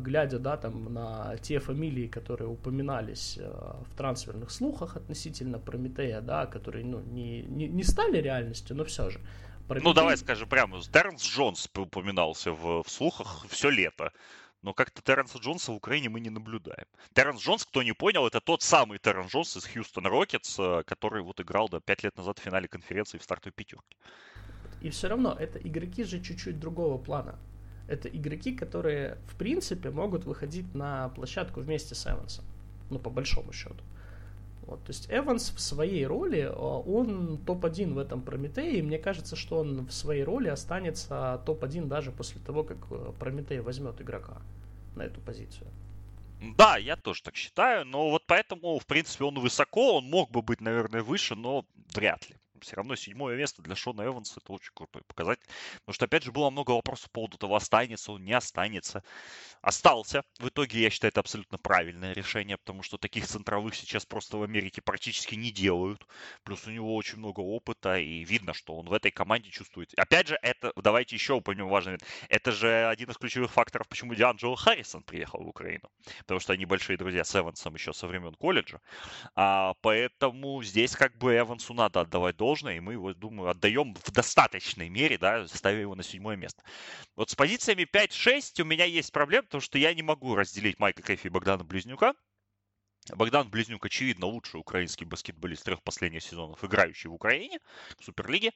глядя, да, там на те фамилии, которые упоминались а, в трансферных слухах относительно Прометея, да, которые, ну, не, не, не стали реальностью, но все же. Прометей... Ну, давай скажем прямо, Терренс Джонс упоминался в, в слухах все лето. Но как-то Терренса Джонса в Украине мы не наблюдаем. Терренс Джонс, кто не понял, это тот самый Терренс Джонс из Хьюстон Рокетс, э, который вот играл да, 5 лет назад в финале конференции в стартовой пятерке. И все равно, это игроки же чуть-чуть другого плана это игроки, которые, в принципе, могут выходить на площадку вместе с Эвансом. Ну, по большому счету. Вот, то есть Эванс в своей роли, а, он топ-1 в этом Прометее, и мне кажется, что он в своей роли останется топ-1 даже после того, как э, Прометей возьмет игрока на эту позицию. Да, я тоже так считаю, но вот поэтому, в принципе, он высоко, он мог бы быть, наверное, выше, но вряд ли все равно седьмое место для Шона Эванса это очень крутой показатель. Потому что, опять же, было много вопросов по поводу того, останется он, не останется. Остался. В итоге, я считаю, это абсолютно правильное решение, потому что таких центровых сейчас просто в Америке практически не делают. Плюс у него очень много опыта, и видно, что он в этой команде чувствует. Опять же, это, давайте еще упомянем важный. Это же один из ключевых факторов, почему Дианджело Харрисон приехал в Украину. Потому что они большие друзья с Эвансом еще со времен колледжа. А, поэтому здесь как бы Эвансу надо отдавать должное должное, и мы его, думаю, отдаем в достаточной мере, да, ставя его на седьмое место. Вот с позициями 5-6 у меня есть проблема, потому что я не могу разделить Майка Кэфи и Богдана Близнюка. Богдан Близнюк, очевидно, лучший украинский баскетболист трех последних сезонов, играющий в Украине, в Суперлиге.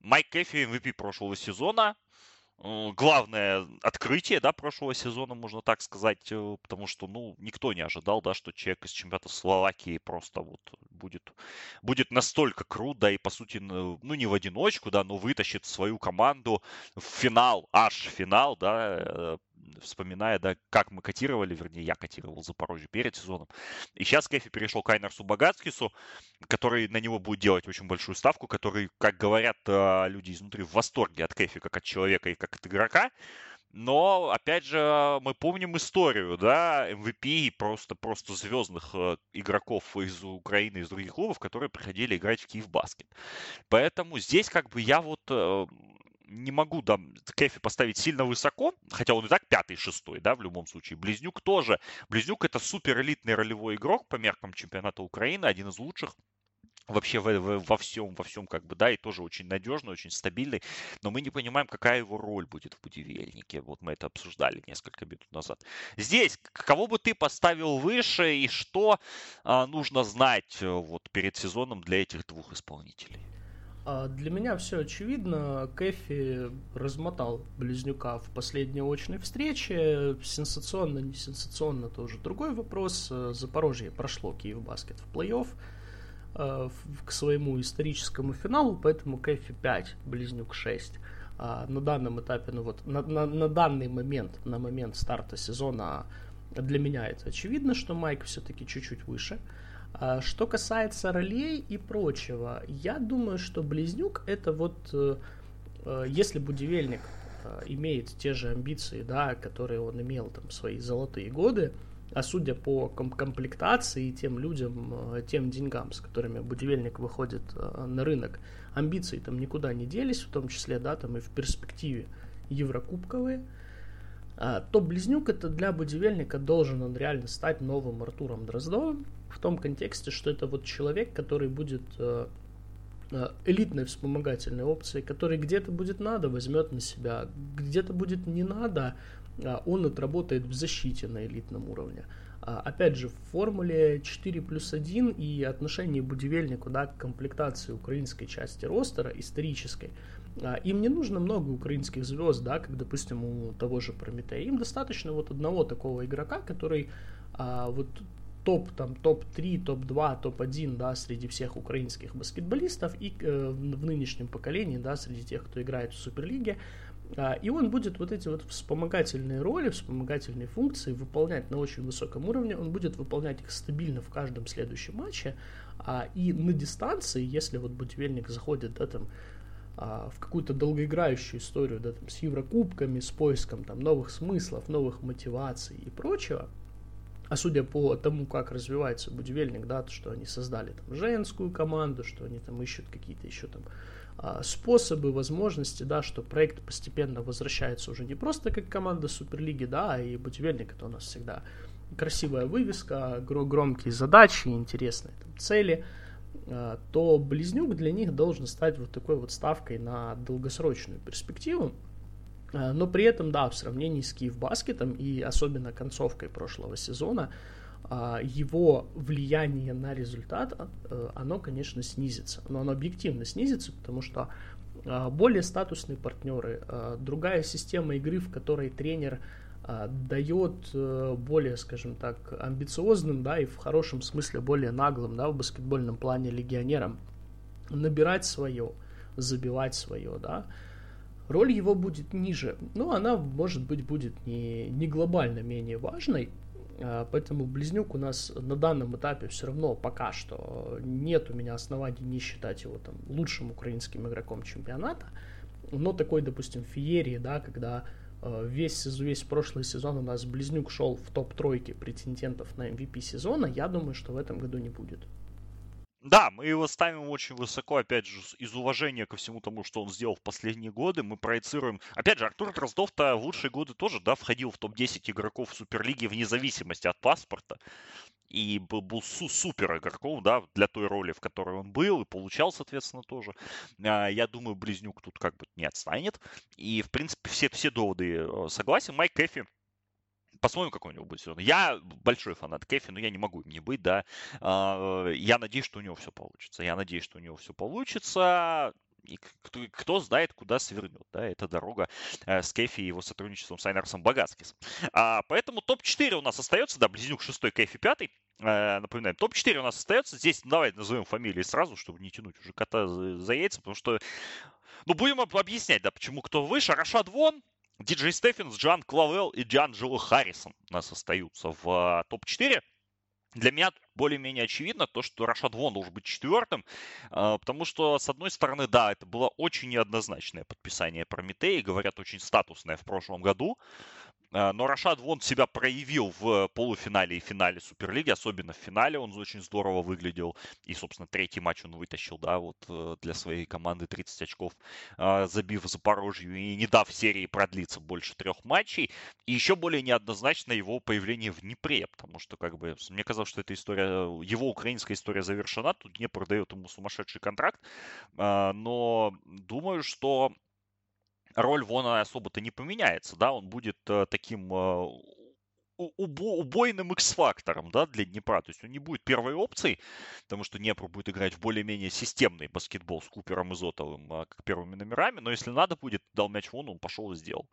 Майк Кэфи, MVP прошлого сезона, главное открытие, да, прошлого сезона, можно так сказать, э, потому что, ну, никто не ожидал, да, что человек из чемпионата Словакии просто вот будет, будет настолько крут, да, и, по сути, ну, не в одиночку, да, но вытащит свою команду в финал, аж финал, да, э, вспоминая, да, как мы котировали, вернее, я котировал Запорожье перед сезоном. И сейчас Кэфи перешел к Айнерсу Багацкису, который на него будет делать очень большую ставку, который, как говорят а, люди изнутри, в восторге от Кэфи как от человека и как от игрока. Но, опять же, мы помним историю, да, MVP просто, просто звездных э, игроков из Украины, из других клубов, которые приходили играть в Киев Баскет. Поэтому здесь как бы я вот э, не могу да, Кэфи поставить сильно высоко, хотя он и так пятый, шестой, да, в любом случае. Близнюк тоже. Близнюк это супер элитный ролевой игрок по меркам чемпионата Украины, один из лучших вообще во, во, во всем, во всем как бы, да, и тоже очень надежный, очень стабильный, но мы не понимаем, какая его роль будет в будивельнике. Вот мы это обсуждали несколько минут назад. Здесь, кого бы ты поставил выше и что а, нужно знать э, вот перед сезоном для этих двух исполнителей? А для меня все очевидно. Кэфи размотал Близнюка в последней очной встрече. Сенсационно, не сенсационно, тоже другой вопрос. Запорожье прошло Киев Баскет в плей-офф э, к своему историческому финалу, поэтому Кэфи 5, Близнюк 6. А на данном этапе, ну вот, на, на, на данный момент, на момент старта сезона, для меня это очевидно, что Майк все-таки чуть-чуть выше. Что касается ролей и прочего, я думаю, что Близнюк это вот, э, э, если Будивельник э, имеет те же амбиции, да, которые он имел там свои золотые годы, а судя по комплектации и тем людям, тем деньгам, с которыми будивельник выходит на рынок, амбиции там никуда не делись, в том числе, да, там и в перспективе еврокубковые, а, то Близнюк это для будивельника должен он реально стать новым Артуром Дроздовым, в том контексте, что это вот человек, который будет э, элитной вспомогательной опцией, который где-то будет надо, возьмет на себя, где-то будет не надо, а, он отработает в защите на элитном уровне. А, опять же, в формуле 4 плюс 1 и отношение Будивельнику да, к комплектации украинской части ростера, исторической, а, им не нужно много украинских звезд, да, как, допустим, у того же Прометея. Им достаточно вот одного такого игрока, который вот топ, там, топ-3, топ-2, топ-1, да, среди всех украинских баскетболистов и э, в нынешнем поколении, да, среди тех, кто играет в Суперлиге, а, и он будет вот эти вот вспомогательные роли, вспомогательные функции выполнять на очень высоком уровне. Он будет выполнять их стабильно в каждом следующем матче. А, и на дистанции, если вот Будивельник заходит да, там, а, в какую-то долгоиграющую историю да, там, с Еврокубками, с поиском там, новых смыслов, новых мотиваций и прочего, а судя по тому, как развивается Будивельник, да, то, что они создали там женскую команду, что они там ищут какие-то еще там а, способы, возможности, да, что проект постепенно возвращается уже не просто как команда Суперлиги, да, а и Будивельник это у нас всегда красивая вывеска, громкие задачи, интересные там, цели, а, то Близнюк для них должен стать вот такой вот ставкой на долгосрочную перспективу. А, но при этом, да, в сравнении с Киевбаскетом и особенно концовкой прошлого сезона, а, его влияние на результат, э, оно, конечно, снизится. Но оно объективно снизится, потому что более статусные партнеры, другая система игры, в которой тренер дает э, более, скажем так, амбициозным, да, и в хорошем смысле более наглым, да, в баскетбольном плане легионерам набирать свое, забивать свое, да, роль его будет ниже, но она, может быть, будет не, не глобально менее важной, а, поэтому Близнюк у нас на данном этапе все равно пока что нет у меня оснований не считать его там лучшим украинским игроком чемпионата. Но такой, допустим, феерии, да, когда а, весь, весь прошлый сезон у нас Близнюк шел в топ-тройке претендентов на MVP сезона, я думаю, что в этом году не будет. Да, мы его ставим очень высоко, опять же, из уважения ко всему тому, что он сделал в последние годы. Мы проецируем... Опять же, Артур Дроздов-то в лучшие годы тоже, да, входил в топ-10 игроков Суперлиги вне зависимости от паспорта. И был, был су- супер игроком, да, для той роли, в которой он был, и получал, соответственно, тоже. А, я думаю, Близнюк тут как бы не отстанет. И, в принципе, все, все доводы э, согласен. Майк Кэфи посмотрим, какой у него будет сезон. Я большой фанат Кэфи, но я не могу им не быть, да. А, я надеюсь, что у него все получится. Я надеюсь, что у него все получится. И кто, кто знает, куда свернет, да, эта дорога э, с Кэфи и его сотрудничеством с Айнарсом Багацкисом. А, поэтому топ-4 у нас остается, да, Близнюк 6, Кэфи 5. Э, напоминаем, топ-4 у нас остается. Здесь давай назовем фамилии сразу, чтобы не тянуть уже кота за, за яйца, потому что, ну, будем объяснять, да, почему кто выше. Рашад Вон, Диджей Стефенс, Джан Клавел и Джанджело Харрисон у нас остаются в а, топ-4. Для меня более-менее очевидно то, что Рашад Вон должен быть четвертым, а, потому что, с одной стороны, да, это было очень неоднозначное подписание Прометеи, говорят, очень статусное в прошлом году, но Рашад Вон себя проявил в полуфинале и финале Суперлиги, особенно в финале он очень здорово выглядел. И, собственно, третий матч он вытащил, да, вот э, для своей команды 30 очков, а, забив Запорожью и не дав серии продлиться больше трех матчей. И еще более неоднозначно его появление в Днепре, потому что, как бы, мне казалось, что эта история, его украинская история завершена, тут Днепр дает ему сумасшедший контракт, а, но думаю, что роль Вона особо-то не поменяется, да, он будет э, таким э, убойным X-фактором да, для Днепра. То есть он не будет первой опцией, потому что Днепр будет играть в более-менее системный баскетбол с Купером и Зотовым а, как первыми номерами, но если надо будет, дал мяч вон, он пошел и сделал.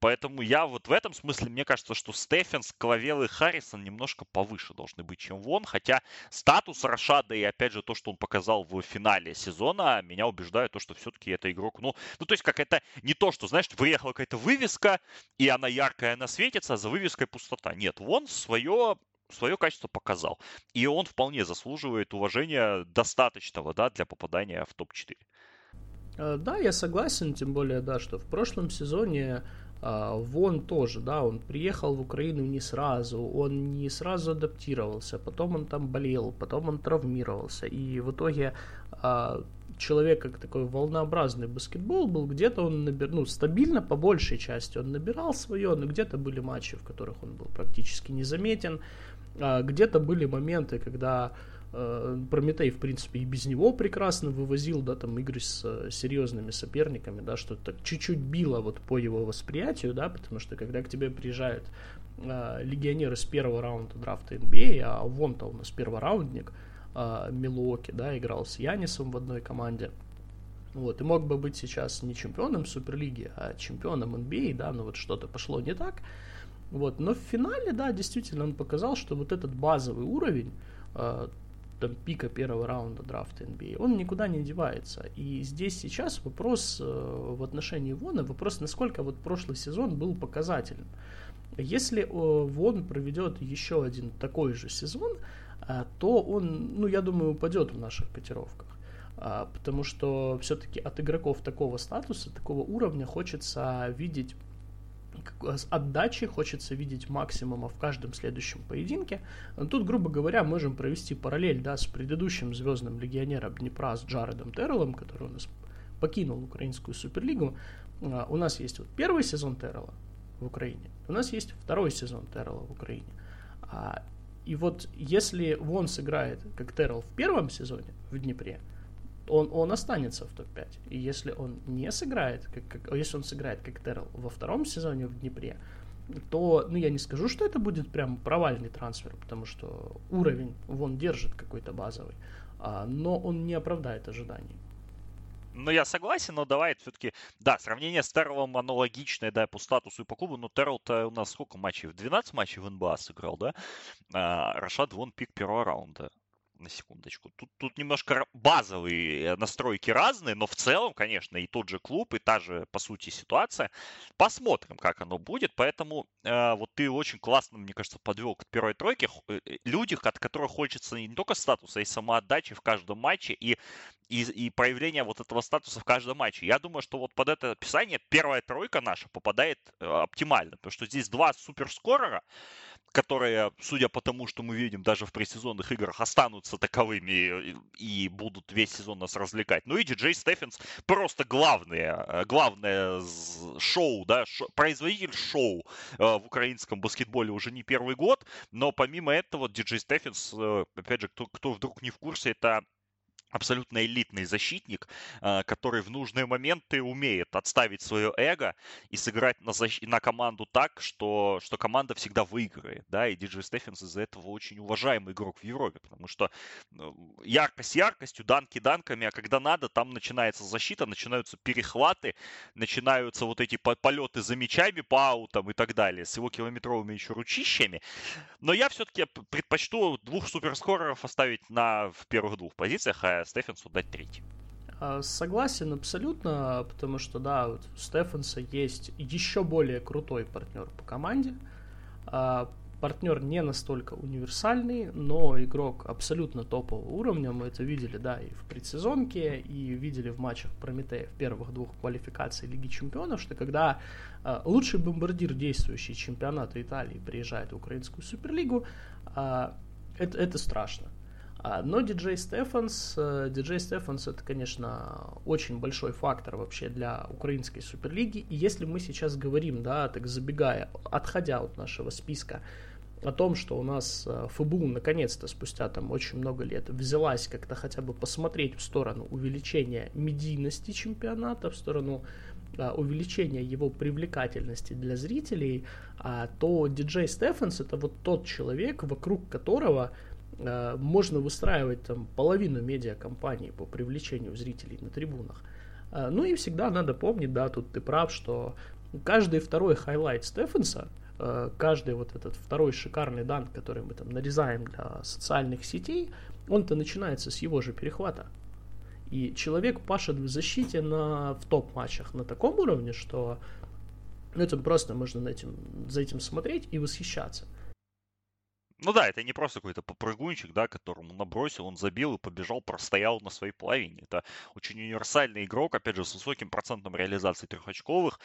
Поэтому я вот в этом смысле, мне кажется, что Стефенс, Клавел и Харрисон немножко повыше должны быть, чем Вон, хотя статус Рашада и опять же то, что он показал в финале сезона, меня убеждает то, что все-таки это игрок, ну, ну то есть как это не то, что, знаешь, выехала какая-то вывеска, и она яркая, она светится, а за вывеской пустота пустота. Нет, он свое свое качество показал. И он вполне заслуживает уважения достаточного да, для попадания в топ-4. Э, да, я согласен, тем более, да, что в прошлом сезоне А, Вон тоже, да, он приехал в Украину не сразу, он не сразу адаптировался, потом он там болел, потом он травмировался, и в итоге а, человек как такой волнообразный баскетбол был, где-то он набир, ну, стабильно по большей части он набирал свое, но где-то были матчи, в которых он был практически незаметен, а где-то были моменты, когда Э, Прометей, в принципе, и без него прекрасно вывозил, да, там игры с э, серьезными соперниками, да, что так чуть-чуть било вот по его восприятию, да, потому что когда к тебе приезжают э, легионеры с первого раунда драфта NBA, а вон-то у нас первораундник, э, Милуоки, да, играл с Янисом в одной команде, вот, и мог бы быть сейчас не чемпионом Суперлиги, а чемпионом NBA, да, но вот что-то пошло не так, вот, но в финале, да, действительно он показал, что вот этот базовый уровень, э, там, пика первого раунда драфта NBA, он никуда не девается. И здесь сейчас вопрос э, в отношении Вона, вопрос, насколько вот прошлый сезон был показательным. Если э, Вон проведет еще один такой же сезон, э, то он, ну, я думаю, упадет в наших котировках. А, потому что все-таки от игроков такого статуса, такого уровня хочется видеть отдачи, хочется видеть максимума в каждом следующем поединке. Тут, грубо говоря, можем провести параллель да, с предыдущим звездным легионером Днепра, с Джаредом Терреллом, который у нас покинул украинскую суперлигу. А, у нас есть вот первый сезон Террелла в Украине, у нас есть второй сезон Террелла в Украине. А, и вот если он сыграет как Террелл в первом сезоне в Днепре, он, он останется в топ-5. И если он не сыграет, как, как, если он сыграет как Террell во втором сезоне в Днепре, то, ну, я не скажу, что это будет прям провальный трансфер, потому что уровень вон держит какой-то базовый, а, но он не оправдает ожиданий. Ну, я согласен, но давай все-таки, да, сравнение с Террелом аналогичное, да, по статусу и по клубу, но Террел-то у нас сколько матчей? 12 матчей в НБА сыграл, да? А, Рашад вон пик первого раунда на секундочку. Тут, тут немножко базовые настройки разные, но в целом, конечно, и тот же клуб, и та же, по сути, ситуация. Посмотрим, как оно будет. Поэтому э, вот ты очень классно, мне кажется, подвел к первой тройке. Э, э, люди, от которых хочется не только статуса, и самоотдачи в каждом матче, и, и, и проявления вот этого статуса в каждом матче. Я думаю, что вот под это описание первая тройка наша попадает э, оптимально, потому что здесь два суперскорера, которые, судя по тому, что мы видим даже в пресезонных играх, останутся таковыми и будут весь сезон нас развлекать. Ну и диджей Стефенс просто главное, э, главное шоу, да, шо, производитель шоу э, в украинском баскетболе уже не первый год, но помимо этого диджей Стефенс, э, опять же, кто, кто вдруг не в курсе, это абсолютно элитный защитник, а, который в нужные моменты умеет отставить свое эго и сыграть на, защ... на команду так, что, что команда всегда выиграет. Да? И Диджей Стефенс из-за этого очень уважаемый игрок в Европе, потому что ну, яркость яркостью, данки данками, а когда надо, там начинается защита, начинаются перехваты, начинаются вот эти полеты за мячами по аутам и так далее, с его километровыми еще ручищами. Но я все-таки предпочту двух суперскореров оставить на, в первых двух позициях, а Стефенсу дать третий. А, согласен абсолютно, потому что, да, вот у Стефенса есть еще более крутой партнер по команде. А, партнер не настолько универсальный, но игрок абсолютно топового уровня. Мы это видели, да, и в предсезонке, и видели в матчах Прометея в первых двух квалификаций Лиги Чемпионов, что когда э, лучший бомбардир действующий чемпионата Италии приезжает в Украинскую Суперлигу, это, это страшно. А, но диджей Стефанс, э, диджей Стефанс это, конечно, очень большой фактор вообще для украинской суперлиги. И если мы сейчас говорим, да, так забегая, отходя от нашего списка, о том, что у нас э, ФБУ наконец-то спустя там очень много лет взялась как-то хотя бы посмотреть в сторону увеличения медийности чемпионата, в сторону а, увеличения его привлекательности для зрителей, а, то диджей Стефанс это вот тот человек, вокруг которого Э, можно выстраивать там половину медиакомпании по привлечению зрителей на трибунах. Э, ну и всегда надо помнить, да, тут ты прав, что каждый второй хайлайт Стефенса, э, каждый вот этот второй шикарный данк, который мы там нарезаем для социальных сетей, он-то начинается с его же перехвата. И человек пашет в защите на, в топ-матчах на таком уровне, что ну, это просто можно на этим, за этим смотреть и восхищаться. Ну да, это не просто какой-то попрыгунчик, да, которому набросил, он забил и побежал, простоял на своей половине. Это очень универсальный игрок, опять же, с высоким процентом реализации трехочковых.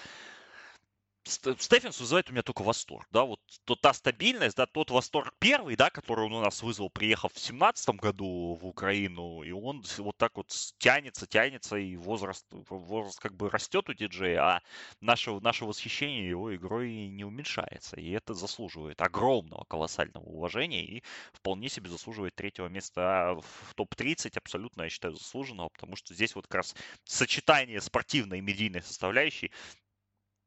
Стефенс вызывает у меня только восторг, да, вот то, та стабильность, да, тот восторг первый, да, который он у нас вызвал, приехав в семнадцатом году в Украину, и он вот так вот тянется, тянется, и возраст, возраст как бы растет у диджея, а наше, наше восхищение его игрой не уменьшается, и это заслуживает огромного, колоссального уважения, и вполне себе заслуживает третьего места в топ-30, абсолютно, я считаю, заслуженного, потому что здесь вот как раз сочетание спортивной и медийной составляющей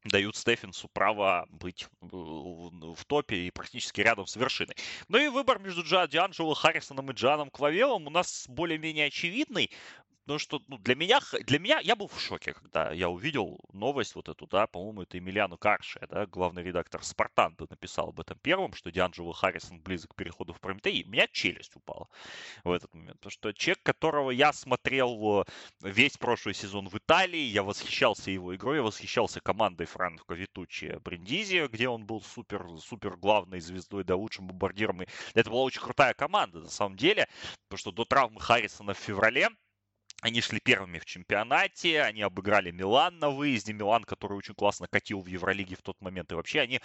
дают Стефенсу право быть в топе и практически рядом с вершиной. Ну и выбор между Джа Дианджело Харрисоном и Джаном Клавелом у нас более-менее очевидный. Потому что ну, для меня, для меня, я был в шоке, когда я увидел новость вот эту, да, по-моему, это Эмилиану Карше, да, главный редактор Спартанта написал об этом первым, что Дианджело Харрисон близок к переходу в Прометей. У меня челюсть упала в этот момент. Потому что человек, которого я смотрел весь прошлый сезон в Италии, я восхищался его игрой, я восхищался командой Франко Витучи Бриндизи, где он был супер, супер главной звездой, да, лучшим бомбардиром. И это была очень крутая команда, на самом деле, потому что до травмы Харрисона в феврале они шли первыми в чемпионате, они обыграли Милан на выезде. Милан, который очень классно катил в Евролиге в тот момент. И вообще они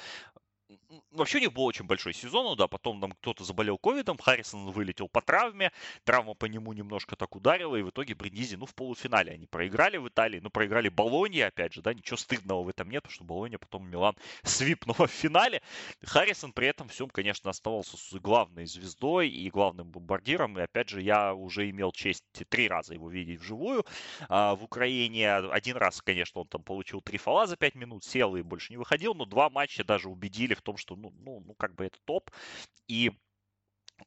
вообще у них был очень большой сезон, ну да, потом там кто-то заболел ковидом, Харрисон вылетел по травме, травма по нему немножко так ударила, и в итоге Бриндизи, ну, в полуфинале они проиграли в Италии, ну, проиграли Болонье, опять же, да, ничего стыдного в этом нет, потому что Болонья потом Милан свипнула в финале. Харрисон при этом всем, конечно, оставался главной звездой и главным бомбардиром, и опять же, я уже имел честь три раза его видеть вживую а, в Украине. Один раз, конечно, он там получил три фола за пять минут, сел и больше не выходил, но два матча даже убедили в том, что, ну, ну, ну как бы это топ. И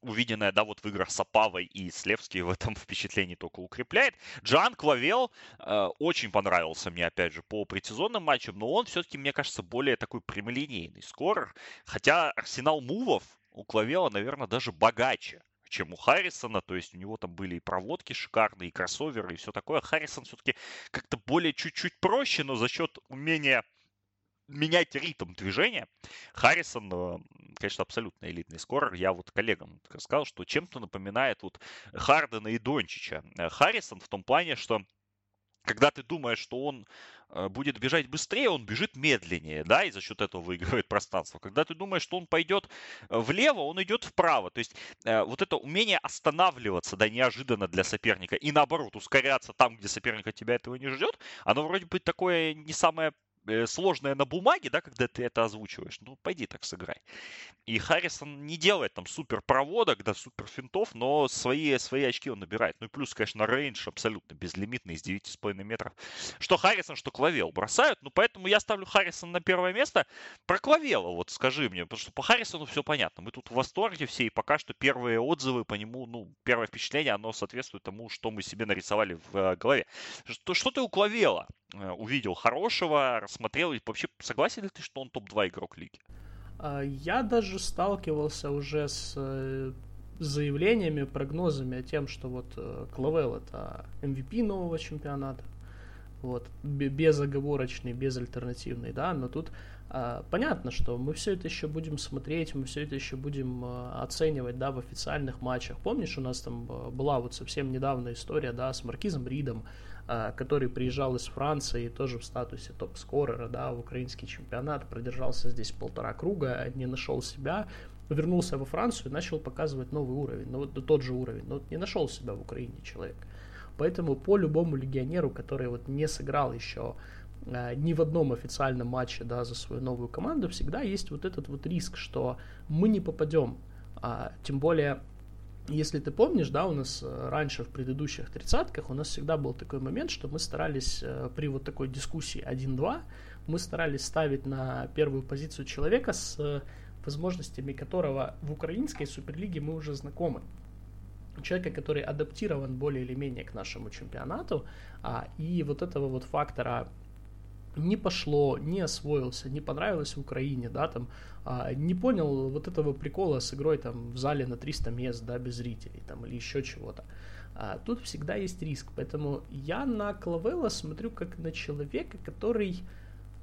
увиденное, да, вот в играх с Апавой и Слевский в этом впечатлении только укрепляет. Джан Клавел э, очень понравился мне, опять же, по предсезонным матчам, но он все-таки, мне кажется, более такой прямолинейный скорер. Хотя арсенал мувов у Клавела, наверное, даже богаче чем у Харрисона, то есть у него там были и проводки шикарные, и кроссоверы, и все такое. Харрисон все-таки как-то более чуть-чуть проще, но за счет умения менять ритм движения. Харрисон, э, конечно, абсолютно элитный скорер. Я вот коллегам сказал, что чем-то напоминает вот Хардена и Дончича. Э, Харрисон в том плане, что когда ты думаешь, что он э, будет бежать быстрее, он бежит медленнее, да, и за счет этого выигрывает пространство. Когда ты думаешь, что он пойдет влево, он идет вправо. То есть вот это умение останавливаться, да, неожиданно для соперника и наоборот ускоряться там, где соперник от тебя этого не ждет, оно вроде бы такое не самое сложное на бумаге, да, когда ты это озвучиваешь, ну, пойди так сыграй. И Харрисон не делает там супер проводок, да, супер финтов, но свои, свои очки он набирает. Ну и плюс, конечно, рейндж абсолютно безлимитный из 9,5 метров. Что Харрисон, что Клавел бросают, ну поэтому я ставлю Харрисона на первое место. Про Клавела вот скажи мне, потому что по Харрисону все понятно. Мы тут в восторге все, и пока что первые отзывы по нему, ну, первое впечатление, оно соответствует тому, что мы себе нарисовали в э, голове. Что, что ты у Клавела э, увидел хорошего, рассмотрел, и вообще согласен ли ты, что он топ-2 игрок лиги? А, я даже сталкивался уже с э, заявлениями, прогнозами о тем, что вот э, Клавел это MVP нового чемпионата, вот, безоговорочный, безальтернативный, да, но тут а, понятно, что мы все это еще будем смотреть, мы все это еще будем а, оценивать, да, в официальных матчах. Помнишь, у нас там была вот совсем недавно история, да, с Маркизом Ридом, который приезжал из Франции, тоже в статусе топ-скорера, да, в украинский чемпионат, продержался здесь полтора круга, не нашел себя, вернулся во Францию и начал показывать новый уровень, ну вот тот же уровень, но не нашел себя в Украине человек. Поэтому по любому легионеру, который вот не сыграл еще а, ни в одном официальном матче да, за свою новую команду, всегда есть вот этот вот риск, что мы не попадем. А, тем более если ты помнишь, да, у нас э, раньше в предыдущих тридцатках у нас всегда был такой момент, что мы старались э, при вот такой дискуссии 1-2, мы старались ставить на первую позицию человека с э, возможностями которого в украинской суперлиге мы уже знакомы. Человека, который адаптирован более или менее к нашему чемпионату, а, и вот этого вот фактора не пошло, не освоился, не понравилось в Украине, да, там, а, не понял вот этого прикола с игрой там в зале на 300 мест, да, без зрителей, там, или еще чего-то. А, тут всегда есть риск, поэтому я на Клавелла смотрю как на человека, который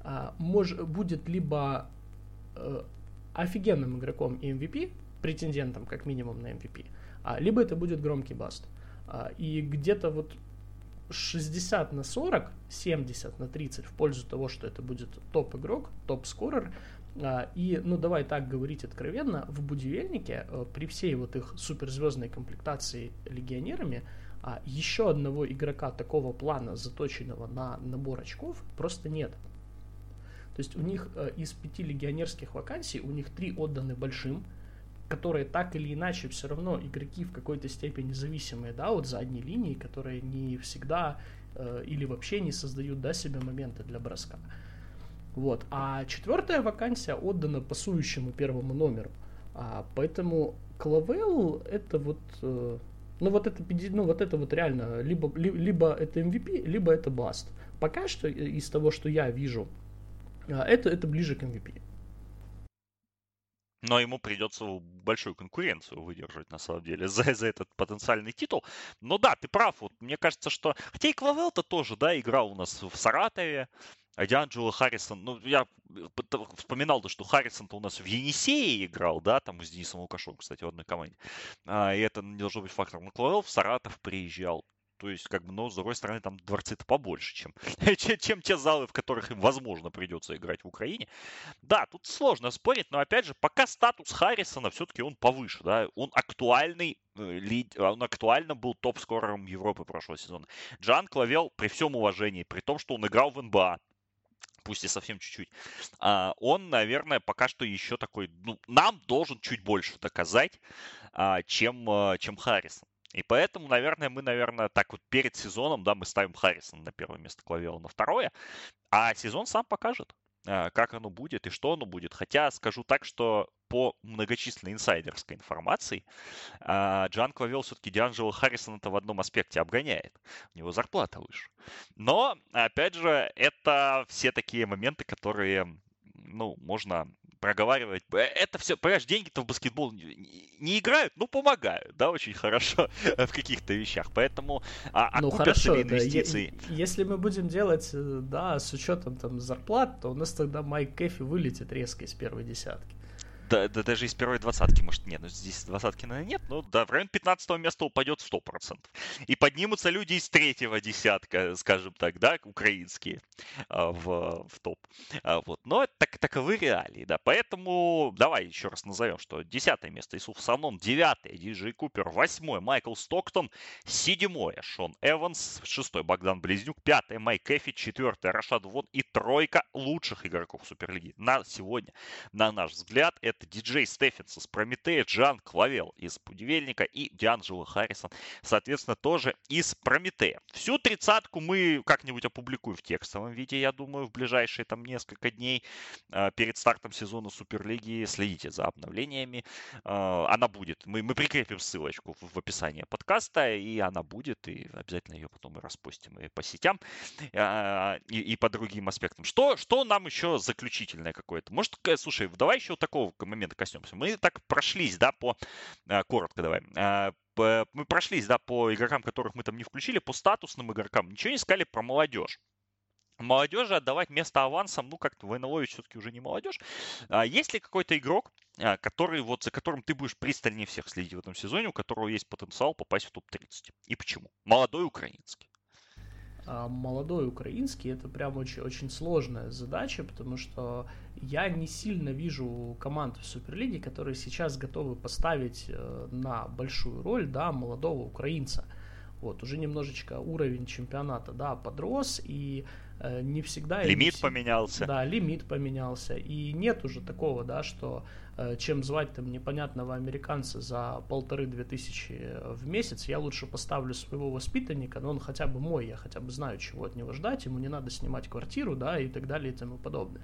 а, мож, будет либо а, офигенным игроком и MVP, претендентом как минимум на MVP, а, либо это будет громкий баст. А, и где-то вот 60 на 40, 70 на 30 в пользу того, что это будет топ-игрок, топ-скорер. А, и, ну, давай так говорить откровенно, в Будивельнике э, при всей вот их суперзвездной комплектации легионерами а еще одного игрока такого плана, заточенного на набор очков, просто нет. То есть у них э, из пяти легионерских вакансий, у них три отданы большим, которые так или иначе все равно игроки в какой-то степени зависимые, да, от задней линии, которые не всегда э, или вообще не создают, да, себе моменты для броска. Вот. А четвертая вакансия отдана пасующему первому номеру. А, поэтому Клавел это вот э, ну вот это, ну вот это вот реально, либо, либо это MVP, либо это Баст. Пока что из того, что я вижу, а, это, это ближе к MVP. Но ему придется большую конкуренцию выдержать, на самом деле, за, за этот потенциальный титул. Но да, ты прав. Вот мне кажется, что... Хотя и Клавел-то тоже, да, играл у нас в Саратове. А Дианджело Харрисон, ну, я вспоминал, то, что Харрисон-то у нас в Енисее играл, да, там с Денисом Лукашом, кстати, в одной команде. А, и это не должно быть фактором. Но Клавел в Саратов приезжал. То есть, как бы, но, с другой стороны, там дворцы-то побольше, чем, чем те залы, в которых им, возможно, придется играть в Украине. Да, тут сложно спорить, но, опять же, пока статус Харрисона все-таки он повыше, да, он актуальный э, лид, он актуально был топ-скорером Европы прошлого сезона. Джан Клавел, при всем уважении, при том, что он играл в НБА, пусть и совсем чуть-чуть, а, он, наверное, пока что еще такой, ну, нам должен чуть больше доказать, а, чем, а, чем Харрисон. И поэтому, наверное, мы, наверное, так вот перед сезоном, да, мы ставим Харрисона на первое место, Клавела на второе, а сезон сам покажет, как оно будет и что оно будет. Хотя скажу так, что по многочисленной инсайдерской информации, а, Джан Клавел все-таки Дианджело Харрисона-то в одном аспекте обгоняет. У него зарплата выше. Но, опять же, это все такие моменты, которые ну, можно проговаривать. Это все, понимаешь, деньги-то в баскетбол не, не играют, но помогают, да, очень хорошо в каких-то вещах. Поэтому а, ну, хорошо, ли инвестиции? Да, если мы будем делать, э, да, с учетом там зарплат, то у нас тогда Майк Кэфи вылетит резко из первой десятки да, да, даже из первой двадцатки, может, нет, ну здесь двадцатки, наверное, нет, но да, в район 15 места упадет 100%. И поднимутся люди из третьего десятка, скажем так, да, украинские а, в, в топ. А, вот. Но так, таковы реалии, да. Поэтому давай еще раз назовем, что десятое место Иссуф Санон, девятое Диджей Купер, восьмое Майкл Стоктон, седьмое Шон Эванс, шестой Богдан Близнюк, пятое Майк Эфи, четвертое Рашад Вон и тройка лучших игроков Суперлиги на сегодня, на наш взгляд, это это диджей Стефенс из Прометея, Джан Клавел из Пудивельника и Дианджело Харрисон, соответственно, тоже из Прометея. Всю тридцатку мы как-нибудь опубликуем в текстовом виде, я думаю, в ближайшие там несколько дней а, перед стартом сезона Суперлиги. Следите за обновлениями. А, она будет. Мы, мы прикрепим ссылочку в, описании подкаста, и она будет, и обязательно ее потом и распустим и по сетям, а, и, и по другим аспектам. Что, что нам еще заключительное какое-то? Может, слушай, давай еще такого момента коснемся. Мы так прошлись, да, по... А, коротко давай. А, мы прошлись, да, по игрокам, которых мы там не включили, по статусным игрокам. Ничего не сказали про молодежь. Молодежи отдавать место авансом, ну, как-то Войновович все-таки уже не молодежь. А есть ли какой-то игрок, который, вот, за которым ты будешь пристальнее всех следить в этом сезоне, у которого есть потенциал попасть в топ-30? И почему? Молодой украинский. А, молодой украинский, это прям очень, очень сложная задача, потому что я не сильно вижу команд в Суперлиге, которые сейчас готовы поставить э, на большую роль, да, молодого украинца. Вот, уже немножечко уровень чемпионата, да, подрос, и не всегда... Лимит не, поменялся. Да, лимит поменялся, и нет уже такого, да, что Э, чем звать там непонятного американца за полторы-две тысячи в месяц, я лучше поставлю своего воспитанника, но он хотя бы мой, я хотя бы знаю, чего от него ждать, ему не надо снимать квартиру, да, и так далее и тому подобное.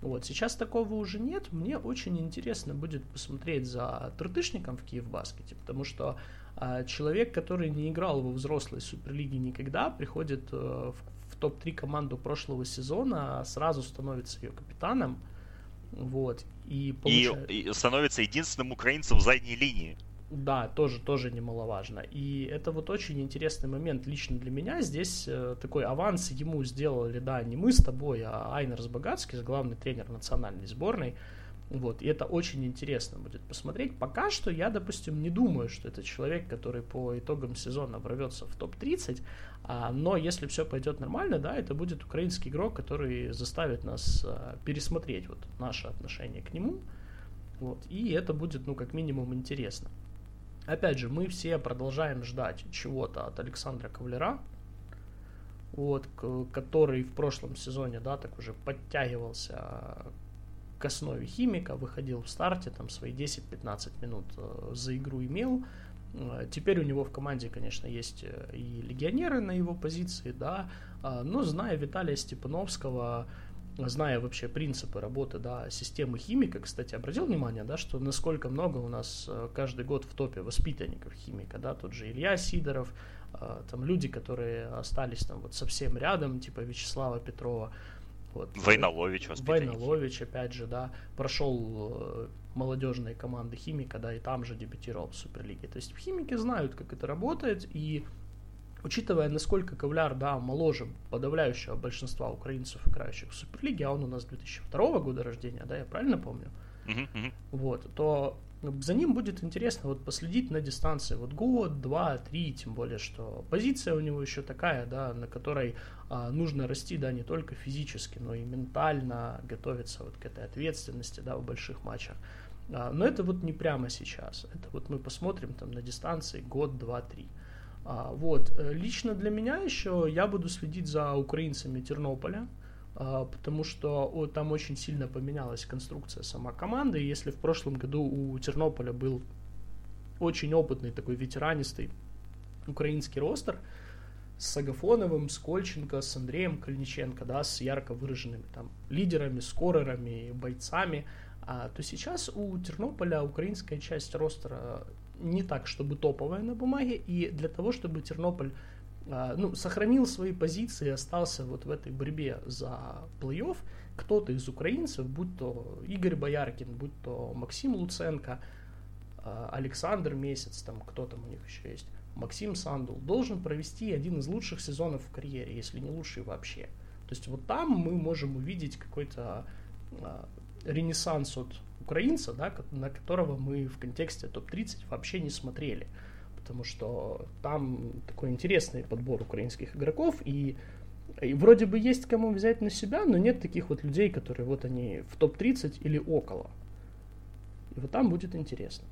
Вот, сейчас такого уже нет. Мне очень интересно будет посмотреть за Тыртышником в Киев-баскете, потому что э, человек, который не играл во взрослой суперлиге никогда, приходит э, в топ-3 команду прошлого сезона, сразу становится ее капитаном, вот. И, получает... и, и становится единственным украинцем в задней линии. Да, тоже, тоже немаловажно. И это вот очень интересный момент лично для меня. Здесь э, такой аванс ему сделали, да, не мы с тобой, а Айнер Сбагацкий, главный тренер национальной сборной. Вот, и это очень интересно будет посмотреть. Пока что я, допустим, не думаю, что это человек, который по итогам сезона ворвется в топ-30, а, но если все пойдет нормально, да, это будет украинский игрок, который заставит нас а, пересмотреть вот наше отношение к нему, вот, и это будет, ну, как минимум, интересно. Опять же, мы все продолжаем ждать чего-то от Александра Ковляра, вот, который в прошлом сезоне, да, так уже подтягивался к основе химика, выходил в старте, там свои 10-15 минут э, за игру имел. Э, теперь у него в команде, конечно, есть э, и легионеры на его позиции, да, но зная Виталия Степановского, зная вообще принципы работы, да, системы химика, кстати, обратил внимание, да, что насколько много у нас каждый год в топе воспитанников химика, да, тот же Илья Сидоров, там люди, которые остались там вот совсем рядом, типа Вячеслава Петрова, вот. Войнолович Войнолович, опять же, да, прошел э, молодежные команды Химика, да, и там же дебютировал в Суперлиге. То есть в Химике знают, как это работает, и учитывая, насколько Ковляр, да, моложе подавляющего большинства украинцев, играющих в Суперлиге, а он у нас 2002 года рождения, да, я правильно помню? Uh-huh, uh-huh. Вот, то за ним будет интересно вот последить на дистанции вот год, два, три, тем более, что позиция у него еще такая, да, на которой а, нужно расти, да, не только физически, но и ментально готовиться вот к этой ответственности, да, в больших матчах. А, но это вот не прямо сейчас, это вот мы посмотрим там на дистанции год, два, три. А, вот, э, лично для меня еще я буду следить за украинцами Тернополя, потому что там очень сильно поменялась конструкция сама команды. И если в прошлом году у Тернополя был очень опытный такой ветеранистый украинский ростер с Агафоновым, с Кольченко, с Андреем Кальниченко, да, с ярко выраженными там лидерами, скорерами, бойцами, а, то сейчас у Тернополя украинская часть ростера не так, чтобы топовая на бумаге, и для того, чтобы Тернополь а, ну, сохранил свои позиции, остался вот в этой борьбе за плей-офф, кто-то из украинцев, будь то Игорь Бояркин, будь то Максим Луценко, а, Александр Месяц, там кто там у них еще есть, Максим Сандул, должен провести один из лучших сезонов в карьере, если не лучший вообще. То есть вот там мы можем увидеть какой-то а, ренессанс от украинца, да, на которого мы в контексте топ-30 вообще не смотрели потому что там такой интересный подбор украинских игроков, и, и вроде бы есть кому взять на себя, но нет таких вот людей, которые вот они в топ-30 или около. И вот там будет интересно.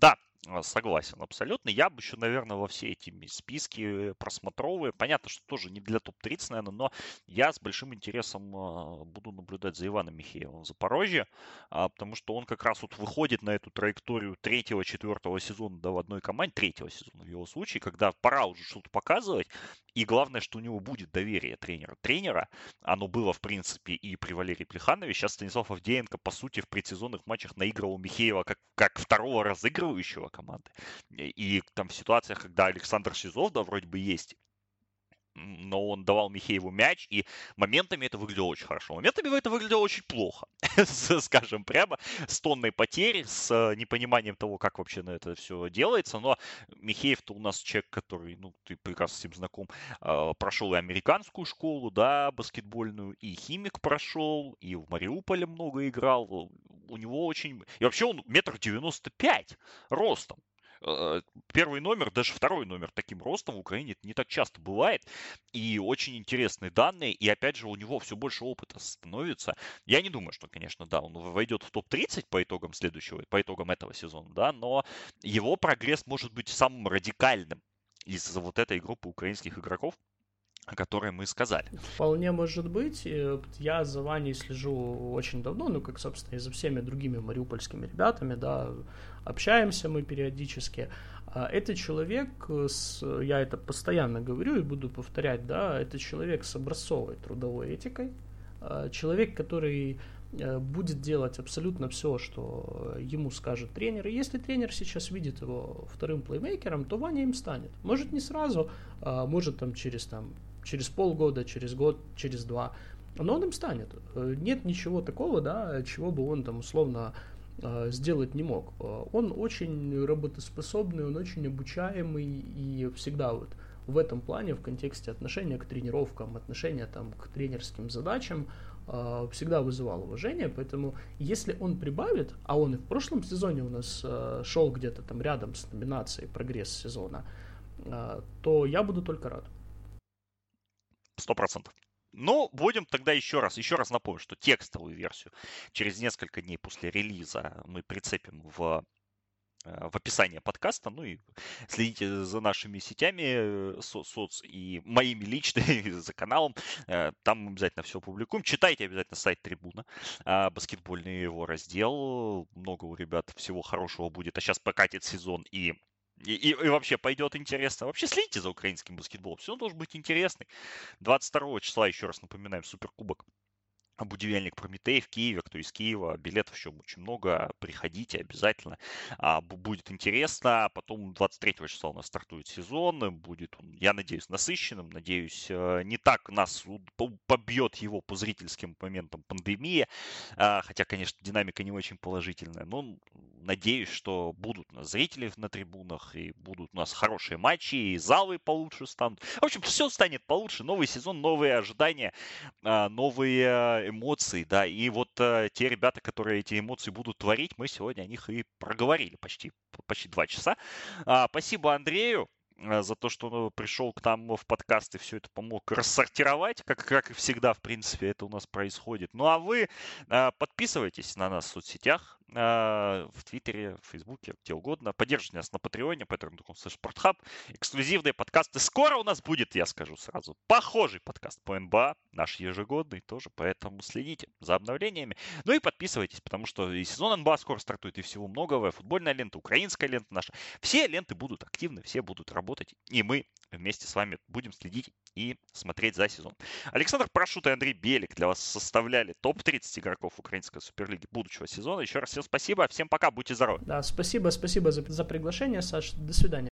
Да, согласен, абсолютно. Я бы еще, наверное, во все эти списки просмотровые. Понятно, что тоже не для топ-30, наверное, но я с большим интересом а, буду наблюдать за Иваном Михеевым в Запорожье, а, потому что он как раз вот выходит на эту траекторию третьего-четвертого сезона да, в одной команде, третьего сезона в его случае, когда пора уже что-то показывать, и главное, что у него будет доверие тренера. Тренера, оно было, в принципе, и при Валерии Плеханове. Сейчас Станислав Авдеенко, по сути, в предсезонных матчах наигрывал Михеева как, как второго разыгрывающего команды. И там в ситуациях, когда Александр Сизов, да, вроде бы есть но он давал Михееву мяч, и моментами это выглядело очень хорошо. Моментами это выглядело очень плохо, скажем прямо, с тонной потери, с э, непониманием того, как вообще на это все делается. Но Михеев-то у нас человек, который, ну, ты прекрасно с ним знаком, э, прошел и американскую школу, да, баскетбольную, и химик прошел, и в Мариуполе много играл. У него очень... И вообще он метр девяносто пять ростом. Э, первый номер, даже второй номер таким ростом в Украине не так часто бывает. И очень интересные данные. И опять же, у него все больше опыта становится. Я не думаю, что, конечно, да, он войдет в топ-30 по итогам следующего, по итогам этого сезона, да, но его прогресс может быть самым радикальным из вот этой группы украинских игроков, о которой мы сказали. Вполне может быть. Я за Ваней слежу очень давно, ну, как, собственно, и за всеми другими мариупольскими ребятами, да, общаемся мы периодически. А это человек, с, я это постоянно говорю и буду повторять, да, это человек с образцовой трудовой этикой, а человек, который э, будет делать абсолютно все, что ему скажет тренер. И если тренер сейчас видит его вторым плеймейкером, то Ваня им станет. Может не сразу, а может там через там через полгода, через год, через два, но он им станет. Э, нет ничего такого, да, чего бы он там условно э, сделать не мог. Э, он очень работоспособный, он очень обучаемый и всегда вот в этом плане, в контексте отношения к тренировкам, отношения там к тренерским задачам, всегда вызывал уважение, поэтому если он прибавит, а он и в прошлом сезоне у нас шел где-то там рядом с номинацией прогресс сезона, то я буду только рад. Сто процентов. Ну, будем тогда еще раз, еще раз напомню, что текстовую версию через несколько дней после релиза мы прицепим в Э, в описании подкаста. Ну и следите за нашими сетями э, со соц и моими личными, за каналом. Э, там мы обязательно все публикуем. Читайте обязательно сайт Трибуна, баскетбольный его раздел. Много у ребят всего хорошего будет. А сейчас покатит сезон и и, и, и вообще пойдет интересно. Вообще следите за украинским баскетболом. Все должен быть интересный. 22 числа, еще раз напоминаем, Суперкубок Будивельник Прометей в Киеве, кто из Киева, билетов еще очень много, приходите обязательно, а, будет интересно. Потом 23 числа у нас стартует сезон, будет он, я надеюсь, насыщенным, надеюсь, э, не так нас побьет его по зрительским моментам пандемия, а, хотя, конечно, динамика не очень положительная, но надеюсь, что будут у нас зрители на трибунах, и будут у нас хорошие матчи, и залы получше станут. В общем, все станет получше, новый сезон, новые ожидания, а, новые эмоций, да, и вот э, те ребята, которые эти эмоции будут творить, мы сегодня о них и проговорили почти, почти два часа. А, спасибо Андрею э, за то, что он пришел к нам в подкаст и все это помог рассортировать, как, как всегда, в принципе, это у нас происходит. Ну а вы э, подписывайтесь на нас в соцсетях, в Твиттере, в Фейсбуке, где угодно. Поддержите нас на Патреоне, patreon.com sporthub. Эксклюзивные подкасты. Скоро у нас будет, я скажу сразу, похожий подкаст по НБА, наш ежегодный тоже, поэтому следите за обновлениями. Ну и подписывайтесь, потому что и сезон НБА скоро стартует, и всего многого. Футбольная лента, украинская лента наша. Все ленты будут активны, все будут работать, и мы вместе с вами будем следить и смотреть за сезон. Александр Прошут и Андрей Белик для вас составляли топ-30 игроков Украинской Суперлиги будущего сезона. Еще раз всем спасибо, всем пока, будьте здоровы. Да, спасибо, спасибо за, за приглашение, Саш, до свидания.